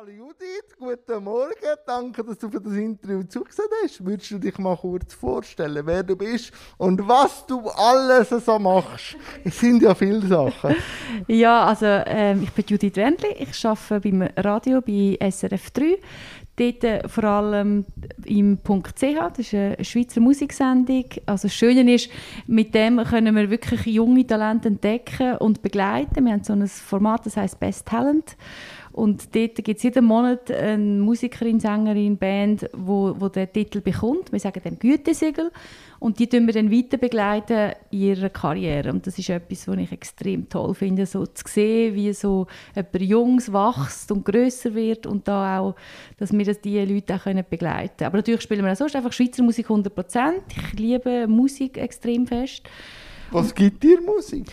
Hallo Judith, guten Morgen. Danke, dass du für das Interview zugesehen hast. Würdest du dich mal kurz vorstellen, wer du bist und was du alles so machst? Es sind ja viele Sachen. ja, also ähm, ich bin Judith Wendli. Ich arbeite beim Radio bei SRF 3. Dort äh, vor allem im .ch, das ist eine Schweizer Musiksendung. Also das Schöne ist, mit dem können wir wirklich junge Talente entdecken und begleiten. Wir haben so ein Format, das heißt Best Talent. Und dort gibt es jeden Monat eine Musikerin, Sängerin, Band, wo, wo den Titel bekommt. Wir sagen dem Gütesiegel. Und die begleiten wir dann weiter begleiten in ihrer Karriere. Und das ist etwas, was ich extrem toll finde, so zu sehen, wie so jemand Jungs wächst und grösser wird und da auch, dass wir diese Leute auch begleiten können. Aber natürlich spielen wir auch sonst einfach Schweizer Musik 100%. Ich liebe Musik extrem fest. Was gibt dir Musik?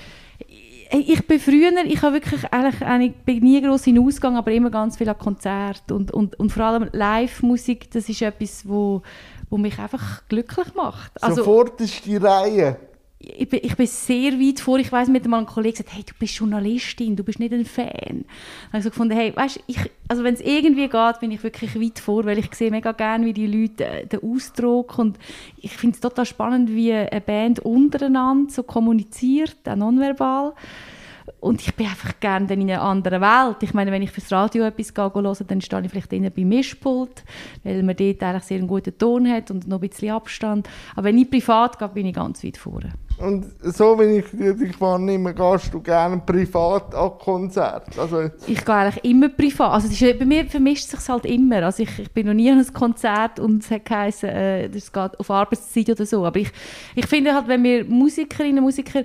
Ich bin früher, ich habe wirklich eigentlich, ich bin nie groß in Ausgang, aber immer ganz viel an Konzert und, und, und vor allem Live-Musik, das ist etwas, wo, wo mich einfach glücklich macht. Also, Sofort ist die Reihe ich bin, ich bin sehr weit vor. Ich weiß, mit einem Kollegen gesagt, hey, du bist Journalistin, du bist nicht ein Fan. Dann habe ich so gefunden, hey, weißt, ich, also wenn es irgendwie geht, bin ich wirklich weit vor, weil ich sehe mega gerne, wie die Leute äh, den Ausdruck und ich finde es total spannend, wie eine Band untereinander so kommuniziert, auch nonverbal. Und ich bin einfach gerne in einer anderen Welt. Ich meine, wenn ich fürs Radio etwas höre, dann stehe ich vielleicht innen beim Mischpult, weil man dort eigentlich sehr einen guten Ton hat und noch ein bisschen Abstand. Aber wenn ich privat gehe, bin ich ganz weit vorne. Und so, wenn ich dich wahrnehme, gehst du gerne privat an Konzerte? Also ich gehe eigentlich immer privat. Also ist, bei mir vermischt es sich halt immer. Also ich, ich bin noch nie an einem Konzert und es hat geheißen, äh, das geht auf Arbeitszeit oder so. Aber ich, ich finde halt, wenn wir Musikerinnen und Musiker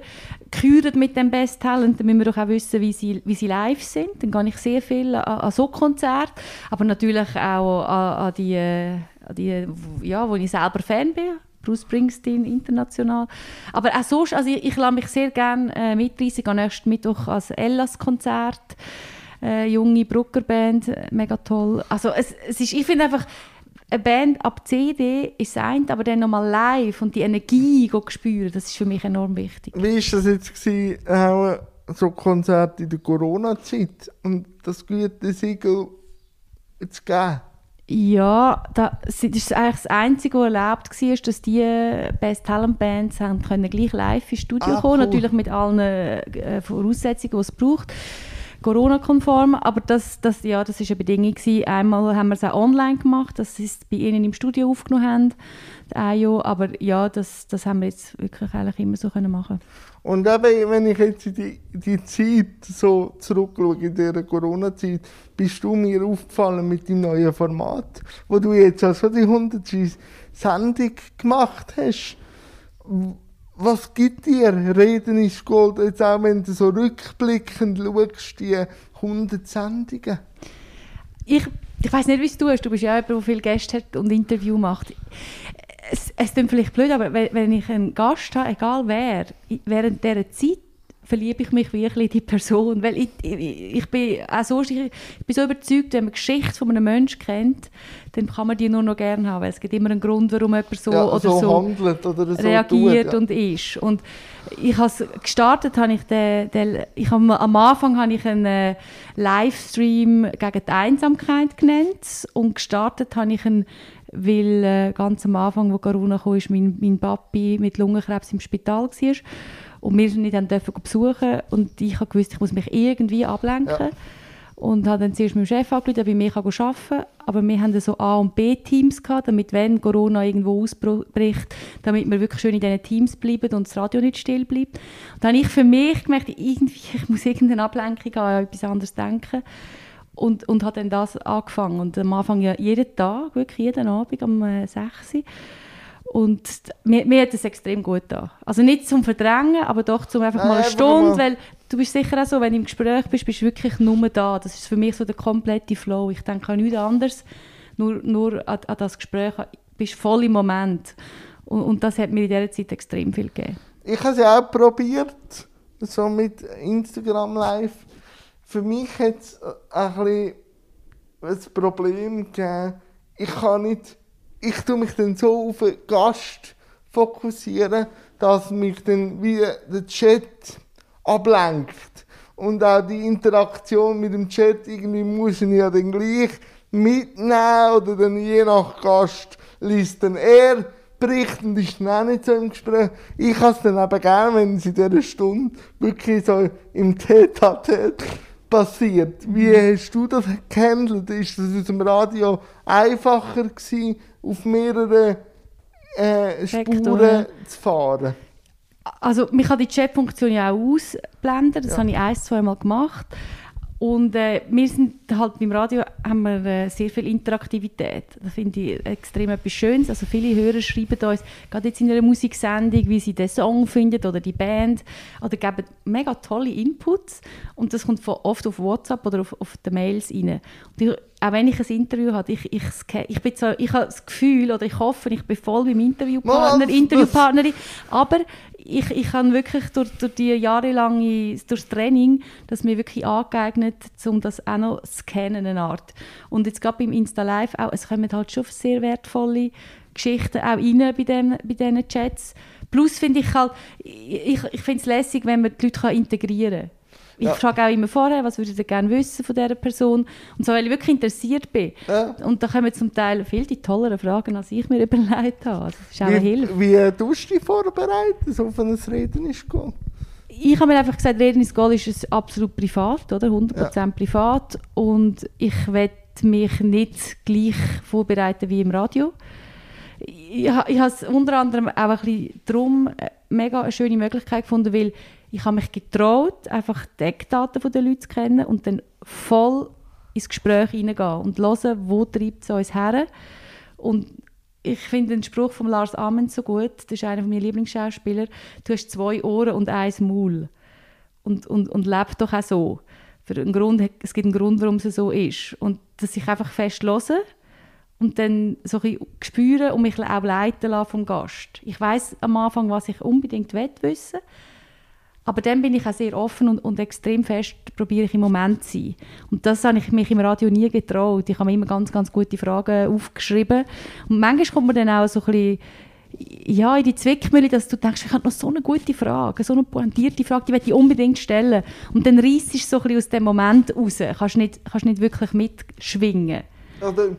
küren mit dem Best Talent, dann müssen wir doch auch wissen, wie sie, wie sie live sind. Dann gehe ich sehr viel an, an so Konzerte, aber natürlich auch an, an die, äh, an die, ja, wo ich selber Fan bin Bruce Springsteen international. Aber auch sonst, also ich, ich lasse mich sehr gerne äh, mitreisen. Ich gehe nächsten Mittwoch als Ellas-Konzert. Äh, junge Bruckerband, äh, mega toll. Also es, es ist, ich finde einfach, eine Band ab CD ist ein, aber dann nochmal live und die Energie spüren, das ist für mich enorm wichtig. Wie war das jetzt gewesen, auch so Konzerte in der Corona-Zeit und das gute Siegel zu geben? Ja, das ist eigentlich das Einzige, was erlebt war, dass die Best Talent Bands haben können gleich live ins Studio ah, kommen, cool. natürlich mit allen äh, Voraussetzungen, die es braucht. Corona-konform, aber das, das, ja, das ist eine Bedingung gewesen. Einmal haben wir es auch online gemacht, dass sie es bei ihnen im Studio aufgenommen haben, aber ja, das, das haben wir jetzt wirklich eigentlich immer so können machen und eben, wenn ich jetzt die, die Zeit so zurückschaue, in dieser Corona-Zeit, bist du mir aufgefallen mit dem neuen Format, wo du jetzt also die 100. Sendung gemacht hast. Was gibt dir Reden ist Gold, jetzt auch wenn du so rückblickend schaust, die 100 Sendungen? Ich, ich weiß nicht, wie es du hast. Du bist ja jemand, der viele Gäste hat und Interview macht es, es klingt vielleicht blöd, aber wenn, wenn ich einen Gast habe, egal wer, während dieser Zeit verliebe ich mich wirklich in die Person, weil ich, ich, ich bin auch so, ich, ich, bin so überzeugt, wenn man Geschichte von einem Menschen kennt, dann kann man die nur noch gerne haben, weil es gibt immer einen Grund, warum jemand so ja, oder so, so handelt oder so reagiert tut, ja. und ist. Und ich habe gestartet, habe ich den, den ich habe, am Anfang habe ich einen äh, Livestream gegen die Einsamkeit genannt und gestartet habe ich einen weil äh, ganz am Anfang, wo Corona kam, ist mein, mein Papi mit Lungenkrebs im Spital war und wir ihn nicht dürfen besuchen und ich habe gewusst, ich muss mich irgendwie ablenken ja. und habe dann zuerst mit dem Chef angerufen, ob ich mehr arbeiten kann, aber wir haben so A- und B-Teams gehabt, damit wenn Corona irgendwo ausbricht, damit wir wirklich schön in diesen Teams bleiben und das Radio nicht still bleibt. Und dann habe ich für mich gemerkt, irgendwie, ich muss irgendeine Ablenkung haben, an etwas anderes denken und, und habe dann das angefangen. Und am Anfang ja jeden Tag, wirklich jeden Abend um äh, 6 Uhr. Und mir, mir hat es extrem gut da. Also nicht zum Verdrängen, aber doch zum einfach mal eine Stunde, weil du bist sicher auch so, wenn du im Gespräch bist, bist du wirklich nur da. Das ist für mich so der komplette Flow. Ich denke an nichts anderes, nur, nur an, an das Gespräch. Du bist voll im Moment. Und, und das hat mir in dieser Zeit extrem viel gegeben. Ich habe es ja auch probiert, so mit Instagram Live für mich hat es ein bisschen ein Problem gegeben. Ich kann nicht, ich tue mich dann so auf den Gast fokussieren, dass mich dann wie der Chat ablenkt. und auch die Interaktion mit dem Chat, irgendwie muss ich ja dann gleich mitnehmen oder dann je nach Gast liest dann er Bericht und ist dann auch nicht so im Gespräch. Ich habe es dann eben gerne, wenn es in dieser Stunde wirklich so im Tete-a-Tete passiert. Wie hast du das gehandelt? Ist das aus dem Radio einfacher gewesen, auf mehrere äh, Spuren zu fahren? Also, mich kann die Chat-Funktion ja auch ausblenden. Das Ja. habe ich ein, zwei Mal gemacht. Und äh, wir sind halt beim Radio haben wir äh, sehr viel Interaktivität. Das finde ich extrem etwas Schönes. Also viele Hörer schreiben uns, gerade jetzt in einer Musiksendung, wie sie den Song finden oder die Band, oder geben mega tolle Inputs. Und das kommt von, oft auf WhatsApp oder auf, auf die Mails rein. Und ich, auch wenn ich ein Interview habe, ich, ich, ich, bin so, ich habe das Gefühl oder ich hoffe, ich bin voll beim Interviewpartner, Interviewpartnerin, aber ich, ich habe wirklich durch, durch die jahrelange durch das Training, das mir wirklich angeeignet, um das auch noch zu scannen, eine Art. Und jetzt gerade beim Insta Live auch, es kommen halt schon sehr wertvolle Geschichten auch rein bei, dem, bei diesen Chats. Plus finde ich halt, ich, ich finde es lässig, wenn man die Leute integrieren kann. Ich Ja. frage auch immer vorher, was würdet ihr gerne wissen von dieser Person. Und so, weil ich wirklich interessiert bin. Ja. Und da kommen zum Teil viel die tolleren Fragen, als ich mir überlegt habe. Also, das ist auch eine Hilfe. Wie, wie tust du dich vorbereiten, so auf ein Reden ist gut? ich habe mir einfach gesagt, Reden ins Goal ist es absolut privat, oder? 100% privat. Und ich werde mich nicht gleich vorbereiten wie im Radio. Ich, ich habe es unter anderem auch ein bisschen darum äh, mega eine schöne Möglichkeit gefunden, weil ich habe mich getraut, einfach die Eckdaten der Leute zu kennen und dann voll ins Gespräch hineingehen und hören, wo treibt es uns her. Und ich finde den Spruch von Lars Ament so gut, das ist einer meiner Lieblingsschauspieler, du hast zwei Ohren und ein Maul. Und, und, und lebe doch auch so. Für einen Grund, es gibt einen Grund, warum es so ist. Und dass ich einfach fest höre und dann so ein spüren und mich auch leiten lassen vom Gast. Ich weiß am Anfang, was ich unbedingt will wissen aber dann bin ich auch sehr offen und, und extrem fest probiere ich im Moment zu sein. Und das habe ich mich im Radio nie getraut. Ich habe mir immer ganz, ganz gute Fragen aufgeschrieben. Und manchmal kommt man dann auch so ein bisschen ja, in die Zwickmühle, dass du denkst, ich habe noch so eine gute Frage, so eine pointierte Frage, die möchte ich unbedingt stellen. Und dann reißt du so ein bisschen aus dem Moment raus. Kannst nicht, kannst nicht wirklich mitschwingen. Oder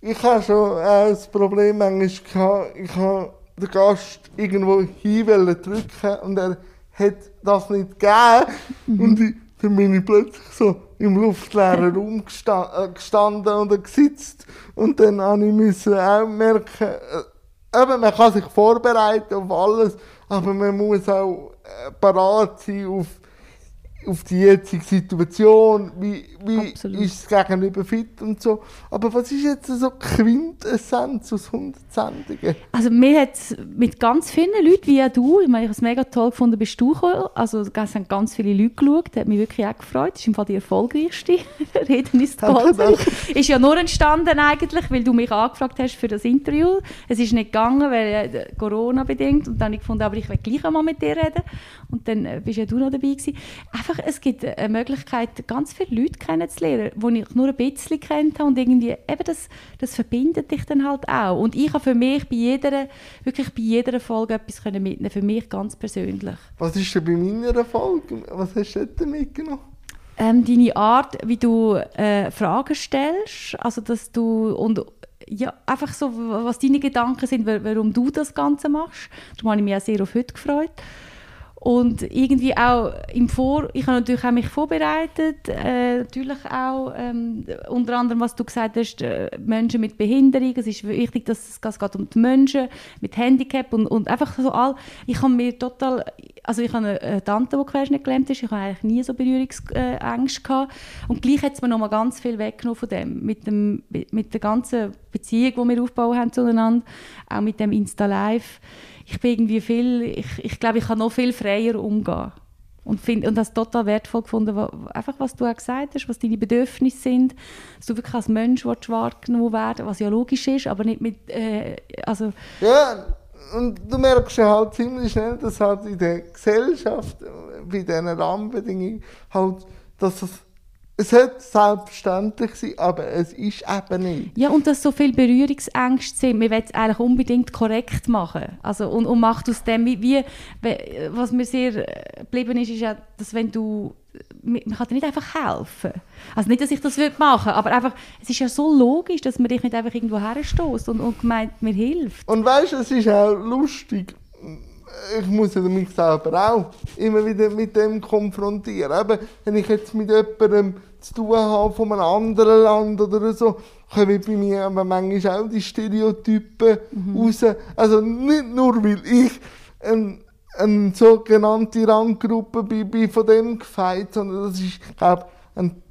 ich habe schon das Problem manchmal gehabt, ich habe den Gast irgendwo hin drücken und er hat das nicht gegeben. Und ich, dann bin ich plötzlich so im luftleeren Raum äh, gestanden oder gesitzt. Und dann habe ich müssen auch merken, äh, eben, man kann sich vorbereiten auf alles, aber man muss auch äh, parat sein auf, auf die jetzige Situation, wie, wie Absolut. ist das Gegenüber fit und so. Aber was ist jetzt so Quintessenz aus 100 Sendungen? Also mir hat mit ganz vielen Leuten, wie auch du, ich meine, ich habe es mega toll gefunden, bist du gekommen. Also es haben ganz viele Leute geschaut, das hat mich wirklich auch gefreut. Das ist im Fall die erfolgreichste Reden ist Danke, Gold. danke. Ist ja nur entstanden eigentlich, weil du mich angefragt hast für das Interview. Es ist nicht gegangen, weil äh, Corona bedingt. Und dann habe ich gefunden, aber ich will gleich einmal mit dir reden. Und dann äh, bist ja du noch dabei gewesen. Einfach, es gibt eine Möglichkeit, ganz viele Leute kennenzulernen, die ich nur ein bisschen kennt habe und irgendwie, eben das, das verbindet dich dann halt auch. Und ich habe für mich bei jeder, wirklich bei jeder Folge etwas können mitnehmen, für mich ganz persönlich. Was ist denn bei meiner Folge? Was hast du dort mitgenommen? Ähm, deine Art, wie du äh, Fragen stellst, also dass du und ja, einfach so, was deine Gedanken sind, wa- warum du das Ganze machst. Darum habe ich mich auch sehr auf heute gefreut. Und irgendwie auch im Vor... Ich habe natürlich auch mich vorbereitet. Äh, natürlich auch ähm, unter anderem, was du gesagt hast, äh, Menschen mit Behinderung. Es ist wichtig, dass es, es geht um die Menschen mit Handicap und, und einfach so all... Ich habe mir total... Also ich habe eine, Tante, die querschnittgelähmt ist. Ich habe eigentlich nie so Berührungsängste gehabt. Und gleich hat es mir noch mal ganz viel weggenommen von dem. Mit, dem, mit der ganzen Beziehung, die wir aufgebaut haben zueinander. Auch mit dem Insta-Live ich bin irgendwie viel, ich, ich glaube, ich kann noch viel freier umgehen. Und, find, und das total wertvoll gefunden, wa- einfach was du auch gesagt hast, was deine Bedürfnisse sind, dass du wirklich als Mensch wahrgenommen werden was ja logisch ist, aber nicht mit, äh, also Ja, und du merkst ja halt ziemlich schnell, dass halt in der Gesellschaft, bei diesen Rahmenbedingungen, halt, dass es, es sollte selbstverständlich sein, aber es ist eben nicht. Ja, und dass so viele Berührungsängste sind. Man will es eigentlich unbedingt korrekt machen. Also, und, und macht aus dem, wie, wie, was mir sehr äh, geblieben ist, ist ja, dass wenn du man kann dir nicht einfach helfen. Also nicht, dass ich das machen würde, aber einfach, es ist ja so logisch, dass man dich nicht einfach irgendwo herstößt und, und gemeint, mir hilft. Und weißt du, es ist auch lustig, ich muss mich selber auch immer wieder mit dem konfrontieren. Eben, wenn ich jetzt mit jemandem zu tun habe von einem anderen Land oder so, kommen bei mir aber manchmal auch die Stereotypen mhm. raus. Also nicht nur, weil ich ein, eine sogenannte Randgruppe bin, bin von dem gefeit, sondern das ist, glaube ein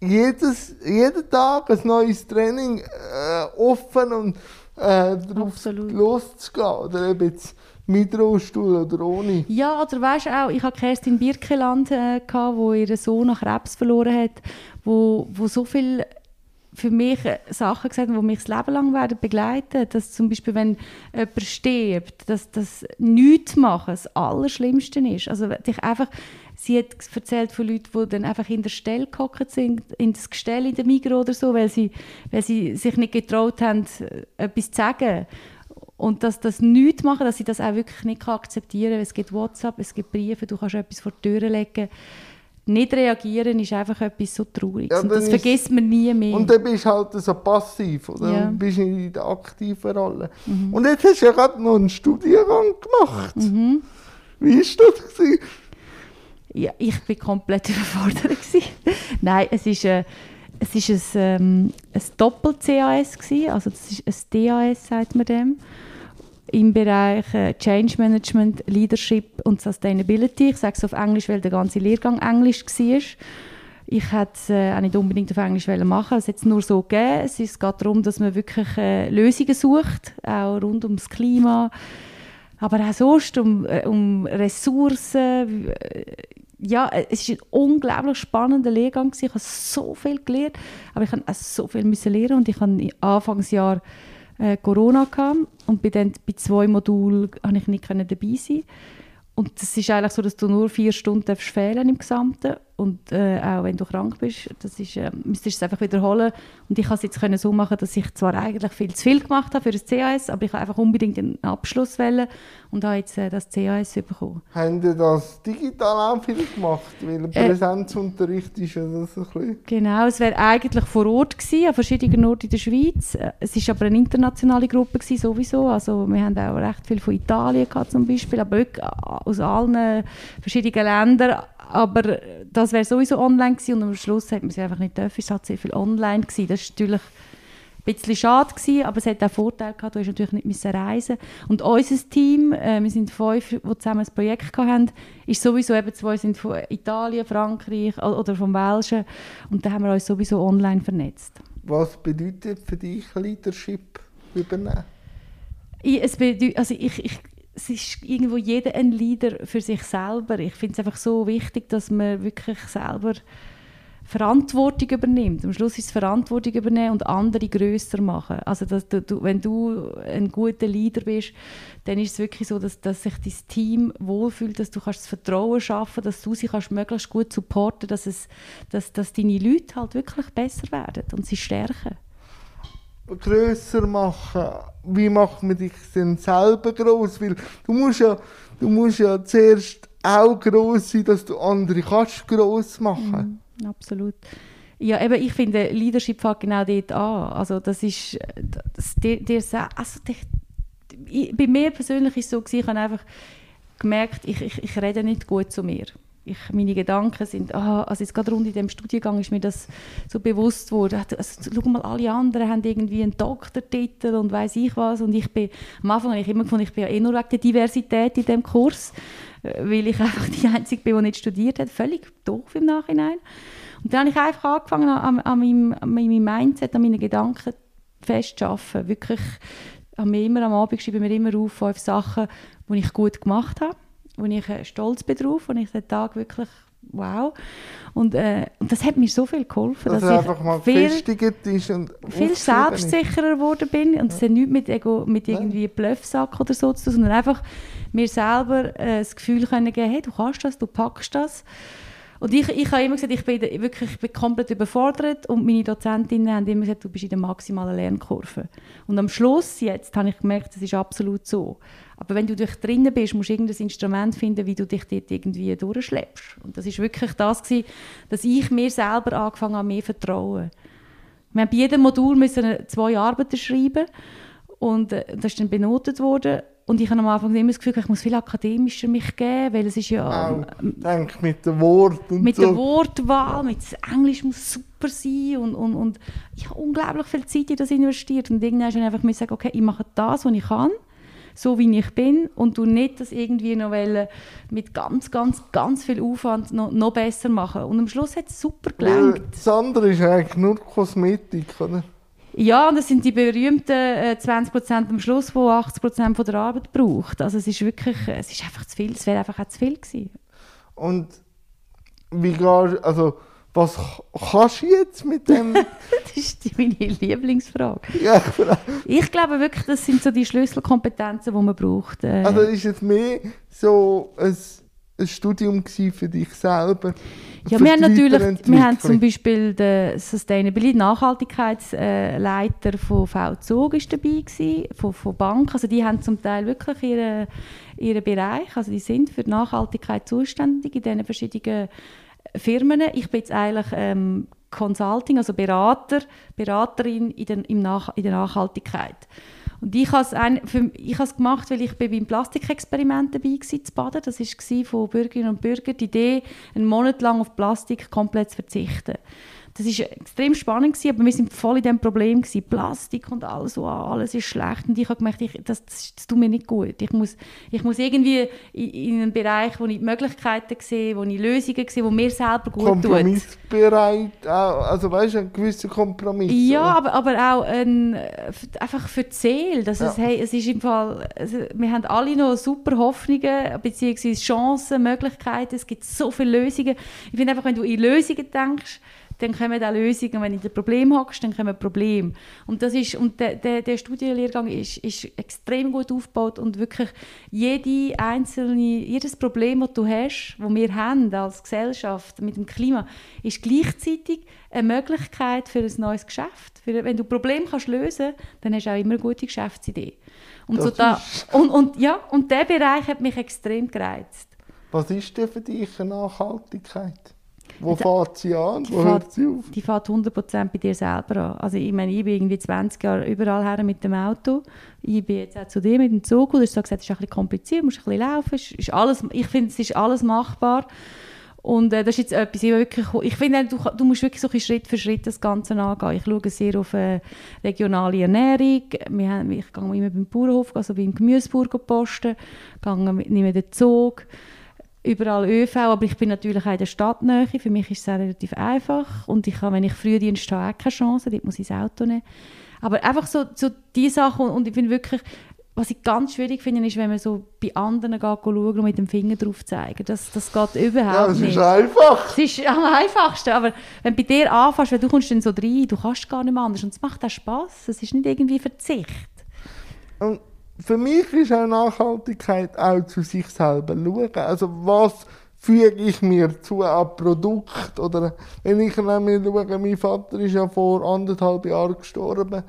jedes, jeden Tag ein neues Training äh, offen und äh, darauf loszugehen. Oder eben jetzt mit Rollstuhl oder ohne? Ja, oder weißt du auch, ich hatte Kerstin Birkeland, äh, wo ihren Sohn nach Krebs verloren hat, wo, wo so viel für mich äh, Sachen gesagt haben, die mich das Leben lang werden begleiten. Dass zum Beispiel, wenn jemand stirbt, dass das nichts machen das Allerschlimmste ist. Also dich einfach, sie hat erzählt von Leuten, die dann einfach in der Stelle gehockt sind, in das Gestell in der Migros oder so, weil sie, weil sie sich nicht getraut haben, äh, etwas zu sagen. Und dass das nichts machen, dass sie das auch wirklich nicht akzeptieren kann. Es gibt WhatsApp, es gibt Briefe, du kannst etwas vor die Tür legen. Nicht reagieren ist einfach etwas so Trauriges. Ja, und das vergisst man nie mehr. Und dann bist du halt so passiv, oder? Ja. bist in der aktiven Rolle. Mhm. Und jetzt hast du ja gerade noch einen Studiengang gemacht. Mhm. Wie war das? Gewesen? Ja, ich war komplett überfordert. Nein, es ist... Äh, es war ein, ähm, ein Doppel-CAS, also das ist ein DAS, sagt man dem im Bereich äh, Change Management, Leadership und Sustainability. Ich sage es auf Englisch, weil der ganze Lehrgang Englisch war. Ich hätte es äh, auch nicht unbedingt auf Englisch machen Es hat nur so gegeben. Es geht darum, dass man wirklich äh, Lösungen sucht, auch rund ums Klima, aber auch sonst um, um Ressourcen. Ja, es war ein unglaublich spannender Lehrgang. Ich habe so viel gelernt, aber ich musste auch so viel lernen und ich habe Anfangsjahr äh, Corona gehabt und bei, den, bei zwei Modulen konnte ich nicht dabei sein. Und es ist eigentlich so, dass du nur vier Stunden fehlen im Gesamten und äh, auch wenn du krank bist, das ist, äh, müsstest du es einfach wiederholen. Und ich konnte es jetzt so machen, dass ich zwar eigentlich viel zu viel gemacht habe für das CAS, aber ich habe einfach unbedingt einen Abschluss wählen und habe jetzt äh, das CAS bekommen. Haben Sie das digital auch viel gemacht? Weil äh, Präsenzunterricht ist ja das ein bisschen... Genau, es wäre eigentlich vor Ort gewesen, an verschiedenen Orten in der Schweiz. Äh, es war aber eine internationale Gruppe gewesen, sowieso. Also wir haben auch recht viel von Italien gehabt, zum Beispiel, aber wirklich aus allen verschiedenen Ländern aber das wäre sowieso online gewesen und am Schluss hat man sie einfach nicht dürfen. Es halt sehr viel online gewesen. Das war natürlich ein bisschen schade gewesen, aber es hat auch Vorteile gehabt. Du musst natürlich nicht müssen reisen. Und unser Team, äh, wir sind fünf, die zusammen ein Projekt hatten, ist sowieso eben zwei sind von Italien, Frankreich oder vom Welschen und da haben wir uns sowieso online vernetzt. Was bedeutet für dich Leadership übernehmen? Ich, es bedeutet, also ich, ich es ist irgendwo jeder ein Leader für sich selber. Ich finde es einfach so wichtig, dass man wirklich selber Verantwortung übernimmt. Am Schluss ist es Verantwortung übernehmen und andere größer machen. Also dass du, wenn du ein guter Leader bist, dann ist es wirklich so, dass, dass sich dein Team wohlfühlt, dass du kannst das Vertrauen schaffen, dass du sie kannst möglichst gut supporten, dass dass, dass deine Leute halt wirklich besser werden und sie stärken grösser machen. Wie macht man dich denn selber groß? Weil du musst ja, du musst ja zuerst auch groß sein, dass du andere kannst groß machen. Mm, absolut. Ja, eben, ich finde, Leadership fängt genau dort an. Also das ist, das, dir, dir, also, ich, bei mir persönlich ist es so ich habe einfach gemerkt, ich, ich, ich rede nicht gut zu mir ich, meine Gedanken sind, ah, also jetzt gerade rund in dem Studiengang ist mir das so bewusst geworden. Also, schau mal, alle anderen haben irgendwie einen Doktortitel und weiß ich was und ich bin, am Anfang habe ich immer gefunden, ich bin ja eh nur wegen der Diversität in dem Kurs, äh, weil ich einfach die Einzige bin, die nicht studiert hat, völlig doof im Nachhinein. Und dann habe ich einfach angefangen, an, an, meinem, an meinem Mindset, an meinen Gedanken festzuarbeiten. Wirklich, an mir immer am Abend ich mir immer auf fünf Sachen, die ich gut gemacht habe wo ich äh, stolz bin drauf, wo ich den Tag wirklich wow. Und, äh, und das hat mir so viel geholfen, dass, dass ich einfach mal viel, ist und viel selbstsicherer geworden bin. Und es ja. hat nichts mit, Ego, mit irgendwie Bluffsack oder so zu tun, sondern einfach mir selber äh, das Gefühl können geben, hey, du kannst das, du packst das. Und ich, ich habe immer gesagt, ich bin wirklich ich bin komplett überfordert und meine Dozentinnen haben immer gesagt, du bist in der maximalen Lernkurve. Und am Schluss jetzt habe ich gemerkt, das ist absolut so. Aber wenn du durch drinnen bist, musst du irgendein Instrument finden, wie du dich dort irgendwie durchschleppst. Und das ist wirklich das gewesen, dass ich mir selber angefangen habe, mehr vertrauen. Wir haben bei jedem Modul müssen zwei Arbeiten schreiben und äh, das ist dann benotet worden. Und ich habe am Anfang immer das Gefühl, ich muss viel akademischer mich geben, weil es ist ja... Auch, denk mit dem Wort und mit so. der Wortwahl, mit dem Englisch muss super sein und, und, und ich habe unglaublich viel Zeit in das investiert und irgendwann habe ich einfach sagen, okay, ich mache das, was ich kann, so wie ich bin und du nicht das irgendwie noch mit ganz, ganz, ganz viel Aufwand noch, noch besser machen. Und am Schluss hat es super gelangt. Das andere ist eigentlich nur Kosmetik, oder? Ja, und das sind die berühmten äh, 20% am Schluss, die 80% von der Arbeit braucht. Also es ist wirklich, äh, es ist einfach zu viel, es wäre einfach auch zu viel gewesen. Und wie gehst also was kannst du jetzt mit dem? Das ist die, meine Lieblingsfrage. ja, ich frage- Ich glaube wirklich, das sind so die Schlüsselkompetenzen, die man braucht. Äh, also ist es mehr so ein, ein Studium für dich selber? ja, wir haben natürlich, wir haben zum Beispiel den Sustainability Nachhaltigkeitsleiter von VZOG ist dabei gewesen, von, von Bank. Also die haben zum Teil wirklich ihren, ihren Bereich, also die sind für die Nachhaltigkeit zuständig in diesen verschiedenen Firmen. Ich bin jetzt eigentlich ähm, Consulting, also Berater, Beraterin in, den, Nach in der Nachhaltigkeit. Und ich habe es gemacht, weil ich beim Plastikexperiment dabei war, zu Baden. Das war von Bürgerinnen und Bürgern die Idee, einen Monat lang auf Plastik komplett zu verzichten. Das war extrem spannend, gewesen, aber wir waren voll in diesem Problem. Gewesen. Plastik und alles, so, alles ist schlecht. Und ich habe gemerkt, ich, das, das, das tut mir nicht gut. Ich muss, ich muss irgendwie in, in einen Bereich, wo ich Möglichkeiten sehe, wo ich Lösungen sehe, wo mir selber gut tut. Kompromissbereit, also weißt du, ein gewisser Kompromiss. Ja, oder? aber, aber auch ein, einfach für die Seele. Dass es, Ja. hey, es ist im Fall, also wir haben alle noch super Hoffnungen, beziehungsweise Chancen, Möglichkeiten. Es gibt so viele Lösungen. Ich finde einfach, wenn du in Lösungen denkst, dann kommen auch Lösungen. Wenn du in ein Problem hockst, dann kommen Probleme. Und, das ist, und der, der, der Studienlehrgang ist, ist extrem gut aufgebaut und wirklich jede einzelne, jedes Problem, das du hast, das wir haben als Gesellschaft mit dem Klima, ist gleichzeitig eine Möglichkeit für ein neues Geschäft. Für, wenn du Probleme kannst lösen dann hast du auch immer eine gute Geschäftsidee. Und, so Das da, ist- und, und, ja, und der Bereich hat mich extrem gereizt. Was ist denn für dich eine Nachhaltigkeit? Wo fährt sie an? Wo hört sie auf? Die fährt 100% bei dir selber an. Also ich meine, ich bin irgendwie 20 Jahre überall her mit dem Auto. Ich bin jetzt auch zu dir mit dem Zug. Du hast so gesagt, es ist ein bisschen kompliziert, musst ein bisschen laufen. Es Ist alles, ich finde, es ist alles machbar. Und äh, das ist jetzt etwas, ich, wirklich, ich finde, du, du musst wirklich so Schritt für Schritt das Ganze angehen. Ich schaue sehr auf äh, regionale Ernährung. Wir haben, ich gehe immer beim Bauernhof, also beim Gemüseburg posten, gehe, mit- nehme den Zug, überall ÖV, aber ich bin natürlich auch in der Stadtnähe. Für mich ist es relativ einfach. Und ich habe, wenn ich Frühdienst habe, auch keine Chance, dort muss ich das Auto nehmen. Aber einfach so, so die Sachen, und ich finde wirklich, was ich ganz schwierig finde, ist, wenn man so bei anderen geht, schauen und mit dem Finger drauf zeigen. Das, das geht überhaupt Ja, es nicht. ist einfach. Es ist am einfachsten, aber wenn du bei dir anfängst, weil du kommst dann so rein, du kannst gar nicht mehr anders und es macht auch Spass. Es ist nicht irgendwie Verzicht. Und für mich ist auch Nachhaltigkeit auch zu sich selber schauen. Also was füge ich mir zu einem Produkt? Oder wenn ich nämlich schaue, mein Vater ist ja vor anderthalb Jahren gestorben.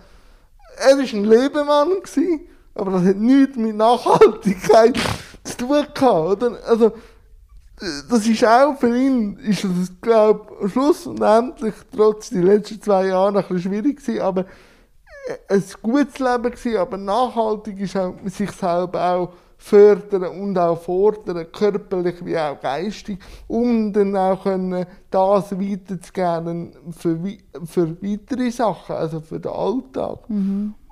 Er war ein Lebemann, aber das hat nichts mit Nachhaltigkeit zu tun gehabt, oder? Also, das ist auch für ihn, ist das, glaube ich, schlussendlich, trotz die letzten zwei Jahre, ein bisschen schwierig gewesen, aber ein gutes Leben gewesen, aber nachhaltig ist auch sich selber auch fördern und auch fordern, körperlich wie auch geistig, um dann auch können, das weiterzugeben für, für weitere Sachen, also für den Alltag.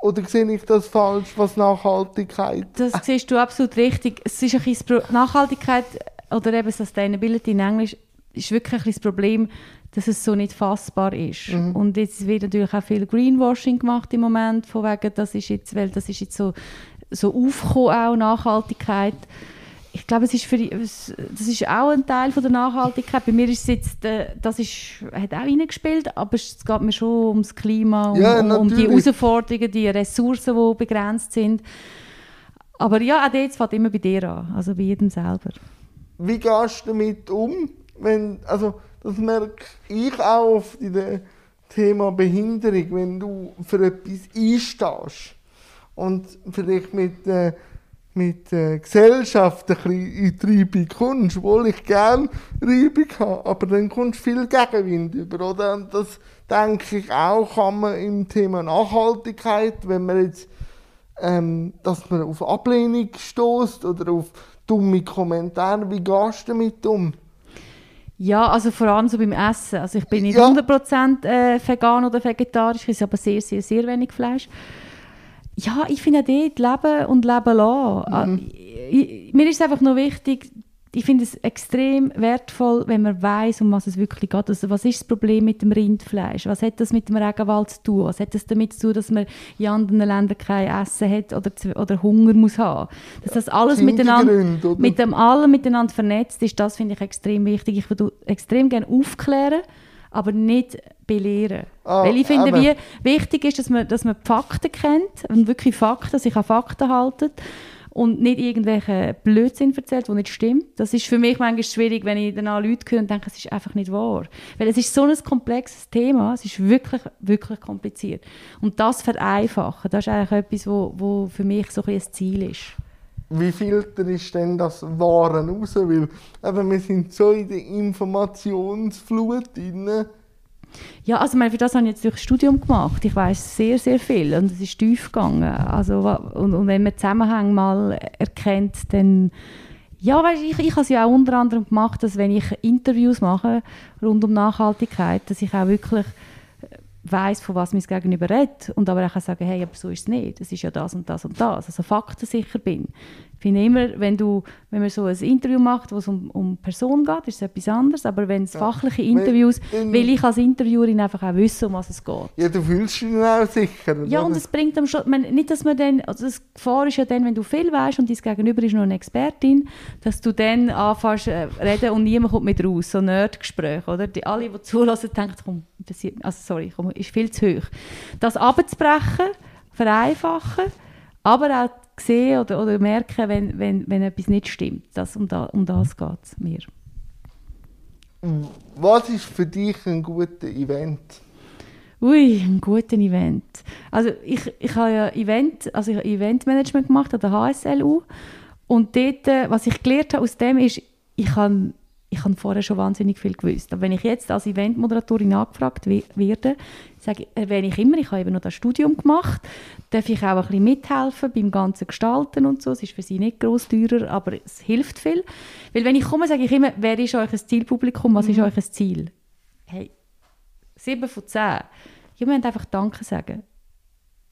Oder sehe ich das falsch, was Nachhaltigkeit Das siehst du absolut richtig. Es ist ein bisschen Nachhaltigkeit oder eben Sustainability in Englisch ist wirklich ein bisschen das Problem, dass es so nicht fassbar ist. Und jetzt wird natürlich auch viel Greenwashing gemacht im Moment, von wegen, das ist jetzt, weil das ist jetzt so, so aufgekommen, auch Nachhaltigkeit. Ich glaube, es ist für die, das ist auch ein Teil von der Nachhaltigkeit. Bei mir ist es jetzt, äh, das ist, hat auch reingespielt, aber es geht mir schon ums Klima, um, Ja, um, die. Herausforderungen, die Ressourcen, die begrenzt sind. Aber ja, auch dort fängt immer bei dir an, also bei jedem selber. Wie gehst du damit um, wenn, also das merke ich auch in dem Thema Behinderung, wenn du für etwas einstehst und vielleicht mit, äh, mit der Gesellschaft ein bisschen in die Reibung kommst, obwohl ich gerne Reibung habe, aber dann kommst du viel Gegenwind über, oder? Und das denke ich auch, kann man im Thema Nachhaltigkeit, wenn man jetzt, ähm, dass man auf Ablehnung stößt oder auf dumme Kommentare, wie gehst du damit um? Ja, also vor allem so beim Essen. Also ich bin nicht Ja. 100% äh, vegan oder vegetarisch, ich esse aber sehr, sehr, sehr wenig Fleisch. Ja, ich finde auch dort leben und leben lassen. Ich, ich, mir ist es einfach nur wichtig, ich finde es extrem wertvoll, wenn man weiß, um was es wirklich geht. Also was ist das Problem mit dem Rindfleisch? Was hat das mit dem Regenwald zu tun? Was hat das damit zu tun, dass man in anderen Ländern kein Essen hat oder, oder Hunger muss haben? Dass das alles miteinander, Gründe, mit dem allem miteinander vernetzt ist, das finde ich extrem wichtig. Ich würde extrem gerne aufklären, aber nicht belehren. Ah, Weil ich finde, eben. wie wichtig ist, dass man, dass man die Fakten kennt und wirklich Fakten, sich an Fakten haltet und nicht irgendwelche Blödsinn erzählt, der nicht stimmt. Das ist für mich manchmal schwierig, wenn ich danach Leute höre und denke, es ist einfach nicht wahr. Weil es ist so ein komplexes Thema, es ist wirklich, wirklich kompliziert. Und das vereinfachen, das ist eigentlich etwas, wo, wo für mich so ein ein Ziel ist. Wie filter ist denn das Waren raus? Weil eben, wir sind so in der Informationsflut drin. Ja, also meine, für das habe ich jetzt durch das Studium gemacht. Ich weiß sehr, sehr viel und es ist tief gegangen. Also, und, und wenn man Zusammenhänge mal erkennt, dann... Ja, weißt, ich, ich habe es ja auch unter anderem gemacht, dass wenn ich Interviews mache rund um Nachhaltigkeit, dass ich auch wirklich weiß, von was mein Gegenüber redet und aber auch sagen, hey, aber so ist es nicht. Es ist ja das und das und das. Also faktensicher bin. Ich finde immer, wenn, du, wenn man so ein Interview macht, wo es um, um Person geht, ist es etwas anderes. Aber wenn es fachliche Interviews, Wenn- will ich als Interviewerin einfach auch wissen, um was es geht. Ja, du fühlst dich auch sicher. Ja, oder? und es bringt am Schluss, man, nicht, dass man dann, also das Gefahr ist ja dann, wenn du viel weißt und dein Gegenüber ist noch eine Expertin, dass du dann anfängst äh, reden und niemand kommt mit raus, so Nerdgespräche, oder? Die, alle, die zulassen, denken, komm, interessiert also sorry, komm, ist viel zu hoch. Das abzubrechen, vereinfachen, aber auch sehen oder, oder merken, wenn, wenn, wenn etwas nicht stimmt. Das, um, da, um das geht es mir. Was ist für dich ein guter Event? Ui, ein guter Event. Also ich, ich habe ja Event, also ich habe Eventmanagement gemacht an der HSLU und dort, äh, was ich gelernt habe aus dem ist, ich habe ich habe vorher schon wahnsinnig viel gewusst. Aber wenn ich jetzt als Eventmoderatorin angefragt we- werde, sage ich, erwähne ich immer, ich habe eben noch das Studium gemacht, darf ich auch ein bisschen mithelfen beim ganzen Gestalten und so. Es ist für sie nicht gross teurer, aber es hilft viel. Weil wenn ich komme, sage ich immer, wer ist euch ein Zielpublikum, was ist euch ein Ziel? Hey, 7 von 10. Ja, wir einfach Danke sagen.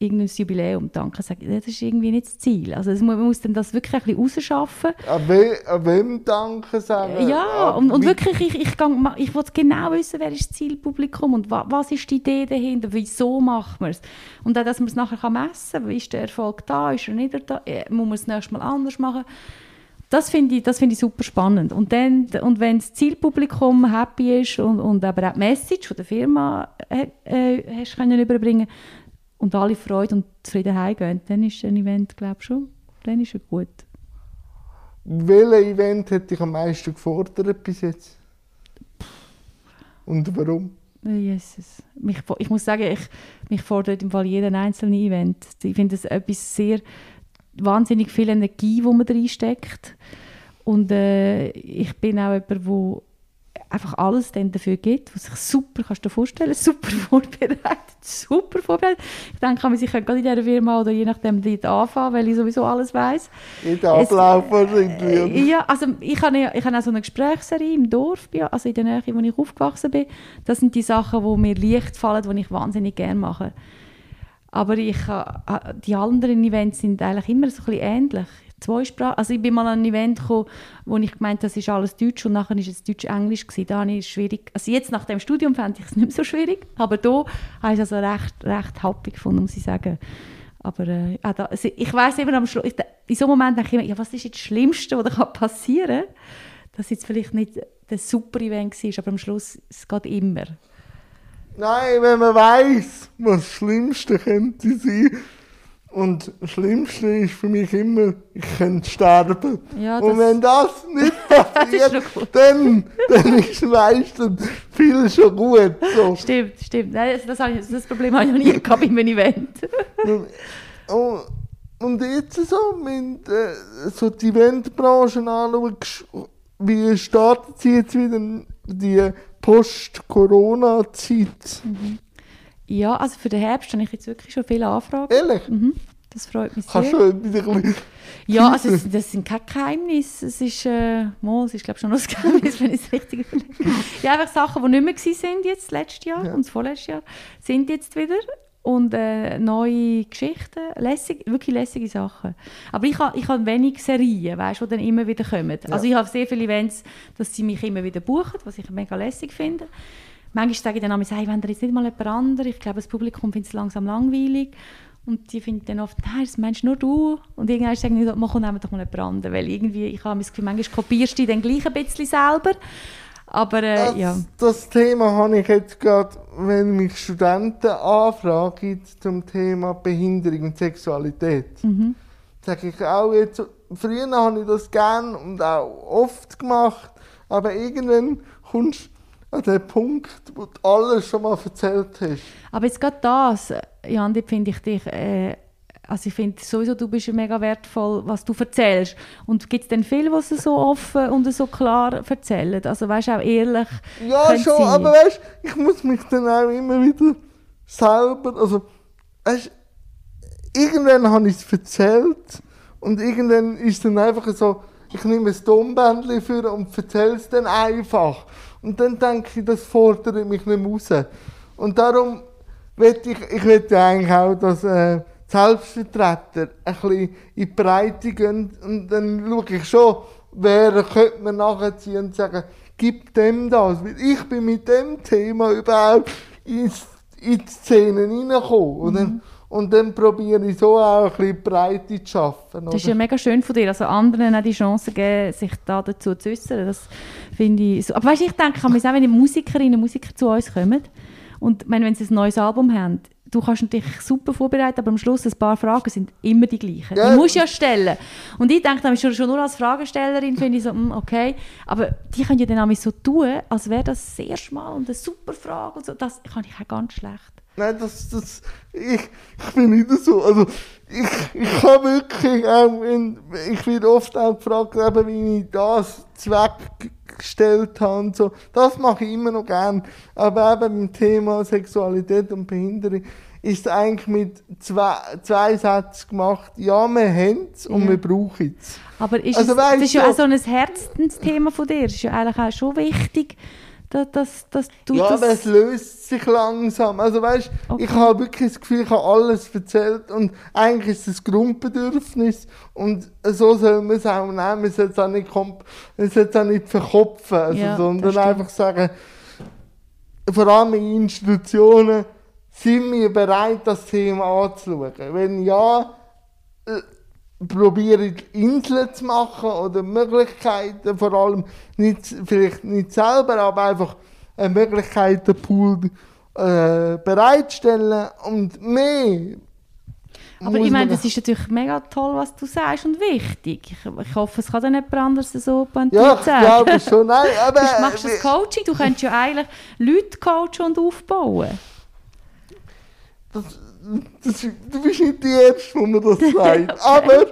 Irgendein Jubiläum Danke sagen. Das ist irgendwie nicht das Ziel. Also es mu- man muss dann das wirklich ein bisschen rausschaffen. An, we an wem Danke sagen? Ja, und, und wirklich, ich, ich, gang, ich will genau wissen, wer ist das Zielpublikum und wa, was ist die Idee dahinter, wieso machen wir es. Und auch, dass man es nachher messen kann. Ist der Erfolg da, ist er nicht da, äh, muss man es nächstes Mal anders machen. Das finde ich, das finde ich super spannend. Und, dann, und wenn das Zielpublikum happy ist und, und aber auch die Message von der Firma äh, äh, hast können überbringen und alle Freude und zufrieden heimgehen, dann ist ein Event, glaube ich, schon, dann ist er gut. Welches Event hat dich am meisten gefordert bis jetzt? Und warum? Jesus. Mich, ich muss sagen, ich, mich fordert im Fall jeden einzelne Event. Ich finde es etwas sehr wahnsinnig viel Energie, wo man reinsteckt. Und äh, ich bin auch jemand, wo einfach alles dann dafür gibt, was sich super, kannst du dir vorstellen, super vorbereitet, super vorbereitet. Ich denke, ich könnte gerade in dieser Firma oder je nachdem dort anfangen, weil ich sowieso alles weiß. Jeder Es- Ablauf irgendwie. oder? Ja, also ich habe, ich habe auch so eine Gesprächsserie im Dorf, also in der Nähe, wo ich aufgewachsen bin. Das sind die Sachen, die mir leicht fallen, die ich wahnsinnig gerne mache. Aber ich, äh, die anderen Events sind eigentlich immer so ein bisschen ähnlich. Zweisprach also ich bin mal an ein Event gekommen, wo ich gemeint das ist alles Deutsch und nachher ist es Deutsch-Englisch gewesen. Da habe es schwierig, also jetzt nach dem Studium fand ich es nicht mehr so schwierig, aber da habe ich es also recht, recht happy gefunden, muss ich sagen. Aber äh, also ich weiß immer am Schluss, in so einem Moment denke ich immer, ja, was ist jetzt das Schlimmste, was da passieren kann? Dass jetzt vielleicht nicht das super Event war, aber am Schluss, es geht immer. Nein, wenn man weiß, was das Schlimmste könnte sein Und das Schlimmste ist für mich immer, ich könnte sterben. Ja, und das- wenn das nicht passiert, gut. dann, dann ist meistens viel schon gut. So. Stimmt, stimmt. Nein, das, das, ich, das Problem habe ich noch nie gehabt beim Event. Und, und jetzt so, wenn du äh, so die Eventbranche anschaust, wie startet sie jetzt wieder die Post-Corona-Zeit? Ja, also für den Herbst habe ich jetzt wirklich schon viele Anfragen. Ehrlich? Mhm, das freut mich Kannst sehr. du ein bisschen... Ja, also es, das sind keine Geheimnisse. Es ist, äh, mal, es ist glaube schon noch ein Geheimnis, wenn ich es richtig überlege. Ja, einfach Sachen, die nicht mehr sind jetzt letztes Jahr Ja. und das vorletzte Jahr, sind jetzt wieder. Und äh, neue Geschichten, lässig, wirklich lässige Sachen. Aber ich habe ich ha wenig Serien, weißt, die dann immer wieder kommen. Also ich habe sehr viele Events, dass sie mich immer wieder buchen, was ich mega lässig finde. Manchmal sage ich dann auch, hey, wenn da jetzt nicht mal jemand anderes, ich glaube, das Publikum findet es langsam langweilig. Und die finden dann oft, nein, das meinst nur du. Und irgendwann sagen die, mach und nehmen doch mal jemand anderen. Weil irgendwie, ich habe das Gefühl, manchmal kopierst du dich dann gleich ein bisschen selber. Aber äh, Das, ja. das Thema habe ich jetzt gerade, wenn mich Studenten anfragen zum Thema Behinderung und Sexualität. Mhm. Sage ich auch jetzt, früher habe ich das gern und auch oft gemacht, aber irgendwann kommst du an den Punkt, wo du alles schon mal erzählt hast. Aber jetzt gerade das, Jan, finde ich dich, äh, also ich finde sowieso, du bist mega wertvoll, was du erzählst. Und gibt es denn viele, die es so offen und so klar erzählen? Also weißt du, auch ehrlich Ja, schon, sein. aber weißt ich muss mich dann auch immer wieder selber, also, weißt irgendwann habe ich es erzählt und irgendwann ist dann einfach so, ich nehme ein Tonbändchen für und erzähle es dann einfach. Und dann denke ich, das fordert mich nicht mehr raus. Und darum will ich, ich ja eigentlich auch, dass äh, die Selbstvertreter ein bisschen in die Breite gehen und dann schaue ich schon, wer könnte man nachziehen und sagen, gib dem das. Weil ich bin mit dem Thema überhaupt in die Szene reingekommen. Dann, und dann probiere ich so auch ein bisschen Breite zu schaffen. Das ist ja mega schön von dir, also anderen auch die Chance geben, sich da dazu zu äußern. Das finde ich so. Aber weißt, ich denke, auch wenn die Musikerinnen und Musiker zu uns kommen und meine, wenn sie ein neues Album haben, du kannst natürlich super vorbereiten, aber am Schluss ein paar Fragen sind immer die gleichen. Ja. Die musst du ja stellen. Und ich denke, dann schon, schon nur als Fragestellerin finde ich so, mm, okay, aber die können ja dann auch so tun, als wäre das das erste Mal und eine super Frage und so. Das kann ich auch ganz schlecht. Nein, das, das, ich, ich bin nicht so. Also, ich, ich habe wirklich auch, in, ich werde oft auch gefragt, eben, wie ich das zweckgestellt habe und so. Das mache ich immer noch gern. Aber eben beim Thema Sexualität und Behinderung ist es eigentlich mit zwei, zwei Sätzen gemacht. Ja, wir haben es und Ja. wir brauchen es. Aber ist Also es, das ist ja auch so ein Herzensthema von dir. Es ist ja eigentlich auch schon wichtig, dass, dass, dass du Ja, das... aber es löst sich langsam. Also weißt, Okay. ich habe wirklich das Gefühl, ich habe alles erzählt und eigentlich ist es ein Grundbedürfnis und so soll man es auch nehmen. Man soll es auch nicht, komp es auch nicht verkopfen, also, Ja, das sondern einfach sagen, vor allem in Institutionen, sind wir bereit, das Thema anzuschauen? Wenn ja, äh, probieren Inseln zu machen oder Möglichkeiten, vor allem nicht, vielleicht nicht selber, aber einfach einen Möglichkeitenpool äh, bereitstellen und mehr. aber ich meine, das ist natürlich mega toll, was du sagst und wichtig. Ich, ich hoffe, es kann dann jemand anderes so ja, pointiert ich sagen. glaube schon, nein, aber Du machst das äh, Coaching, du könntest ja eigentlich Leute coachen und aufbauen. das, das, du bist nicht die Erste, die mir das sagt. Aber